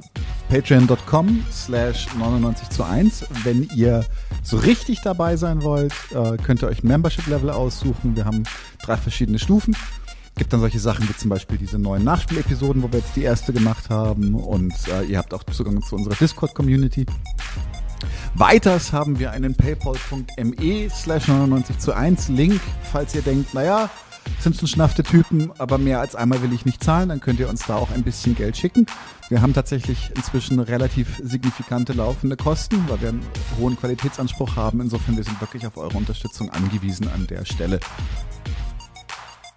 patreon.com slash 99 zu 1, wenn ihr so richtig dabei sein wollt, äh, könnt ihr euch Membership-Level aussuchen. Wir haben drei verschiedene Stufen. Gibt dann solche Sachen wie zum Beispiel diese neuen Nachspielepisoden, wo wir jetzt die erste gemacht haben. Und äh, ihr habt auch Zugang zu unserer Discord-Community. Weiters haben wir einen paypal.me slash 99 zu 1 Link, falls ihr denkt, naja, sind schon schnaffte Typen, aber mehr als einmal will ich nicht zahlen, dann könnt ihr uns da auch ein bisschen Geld schicken. Wir haben tatsächlich inzwischen relativ signifikante laufende Kosten, weil wir einen hohen Qualitätsanspruch haben. Insofern, wir sind wirklich auf eure Unterstützung angewiesen an der Stelle.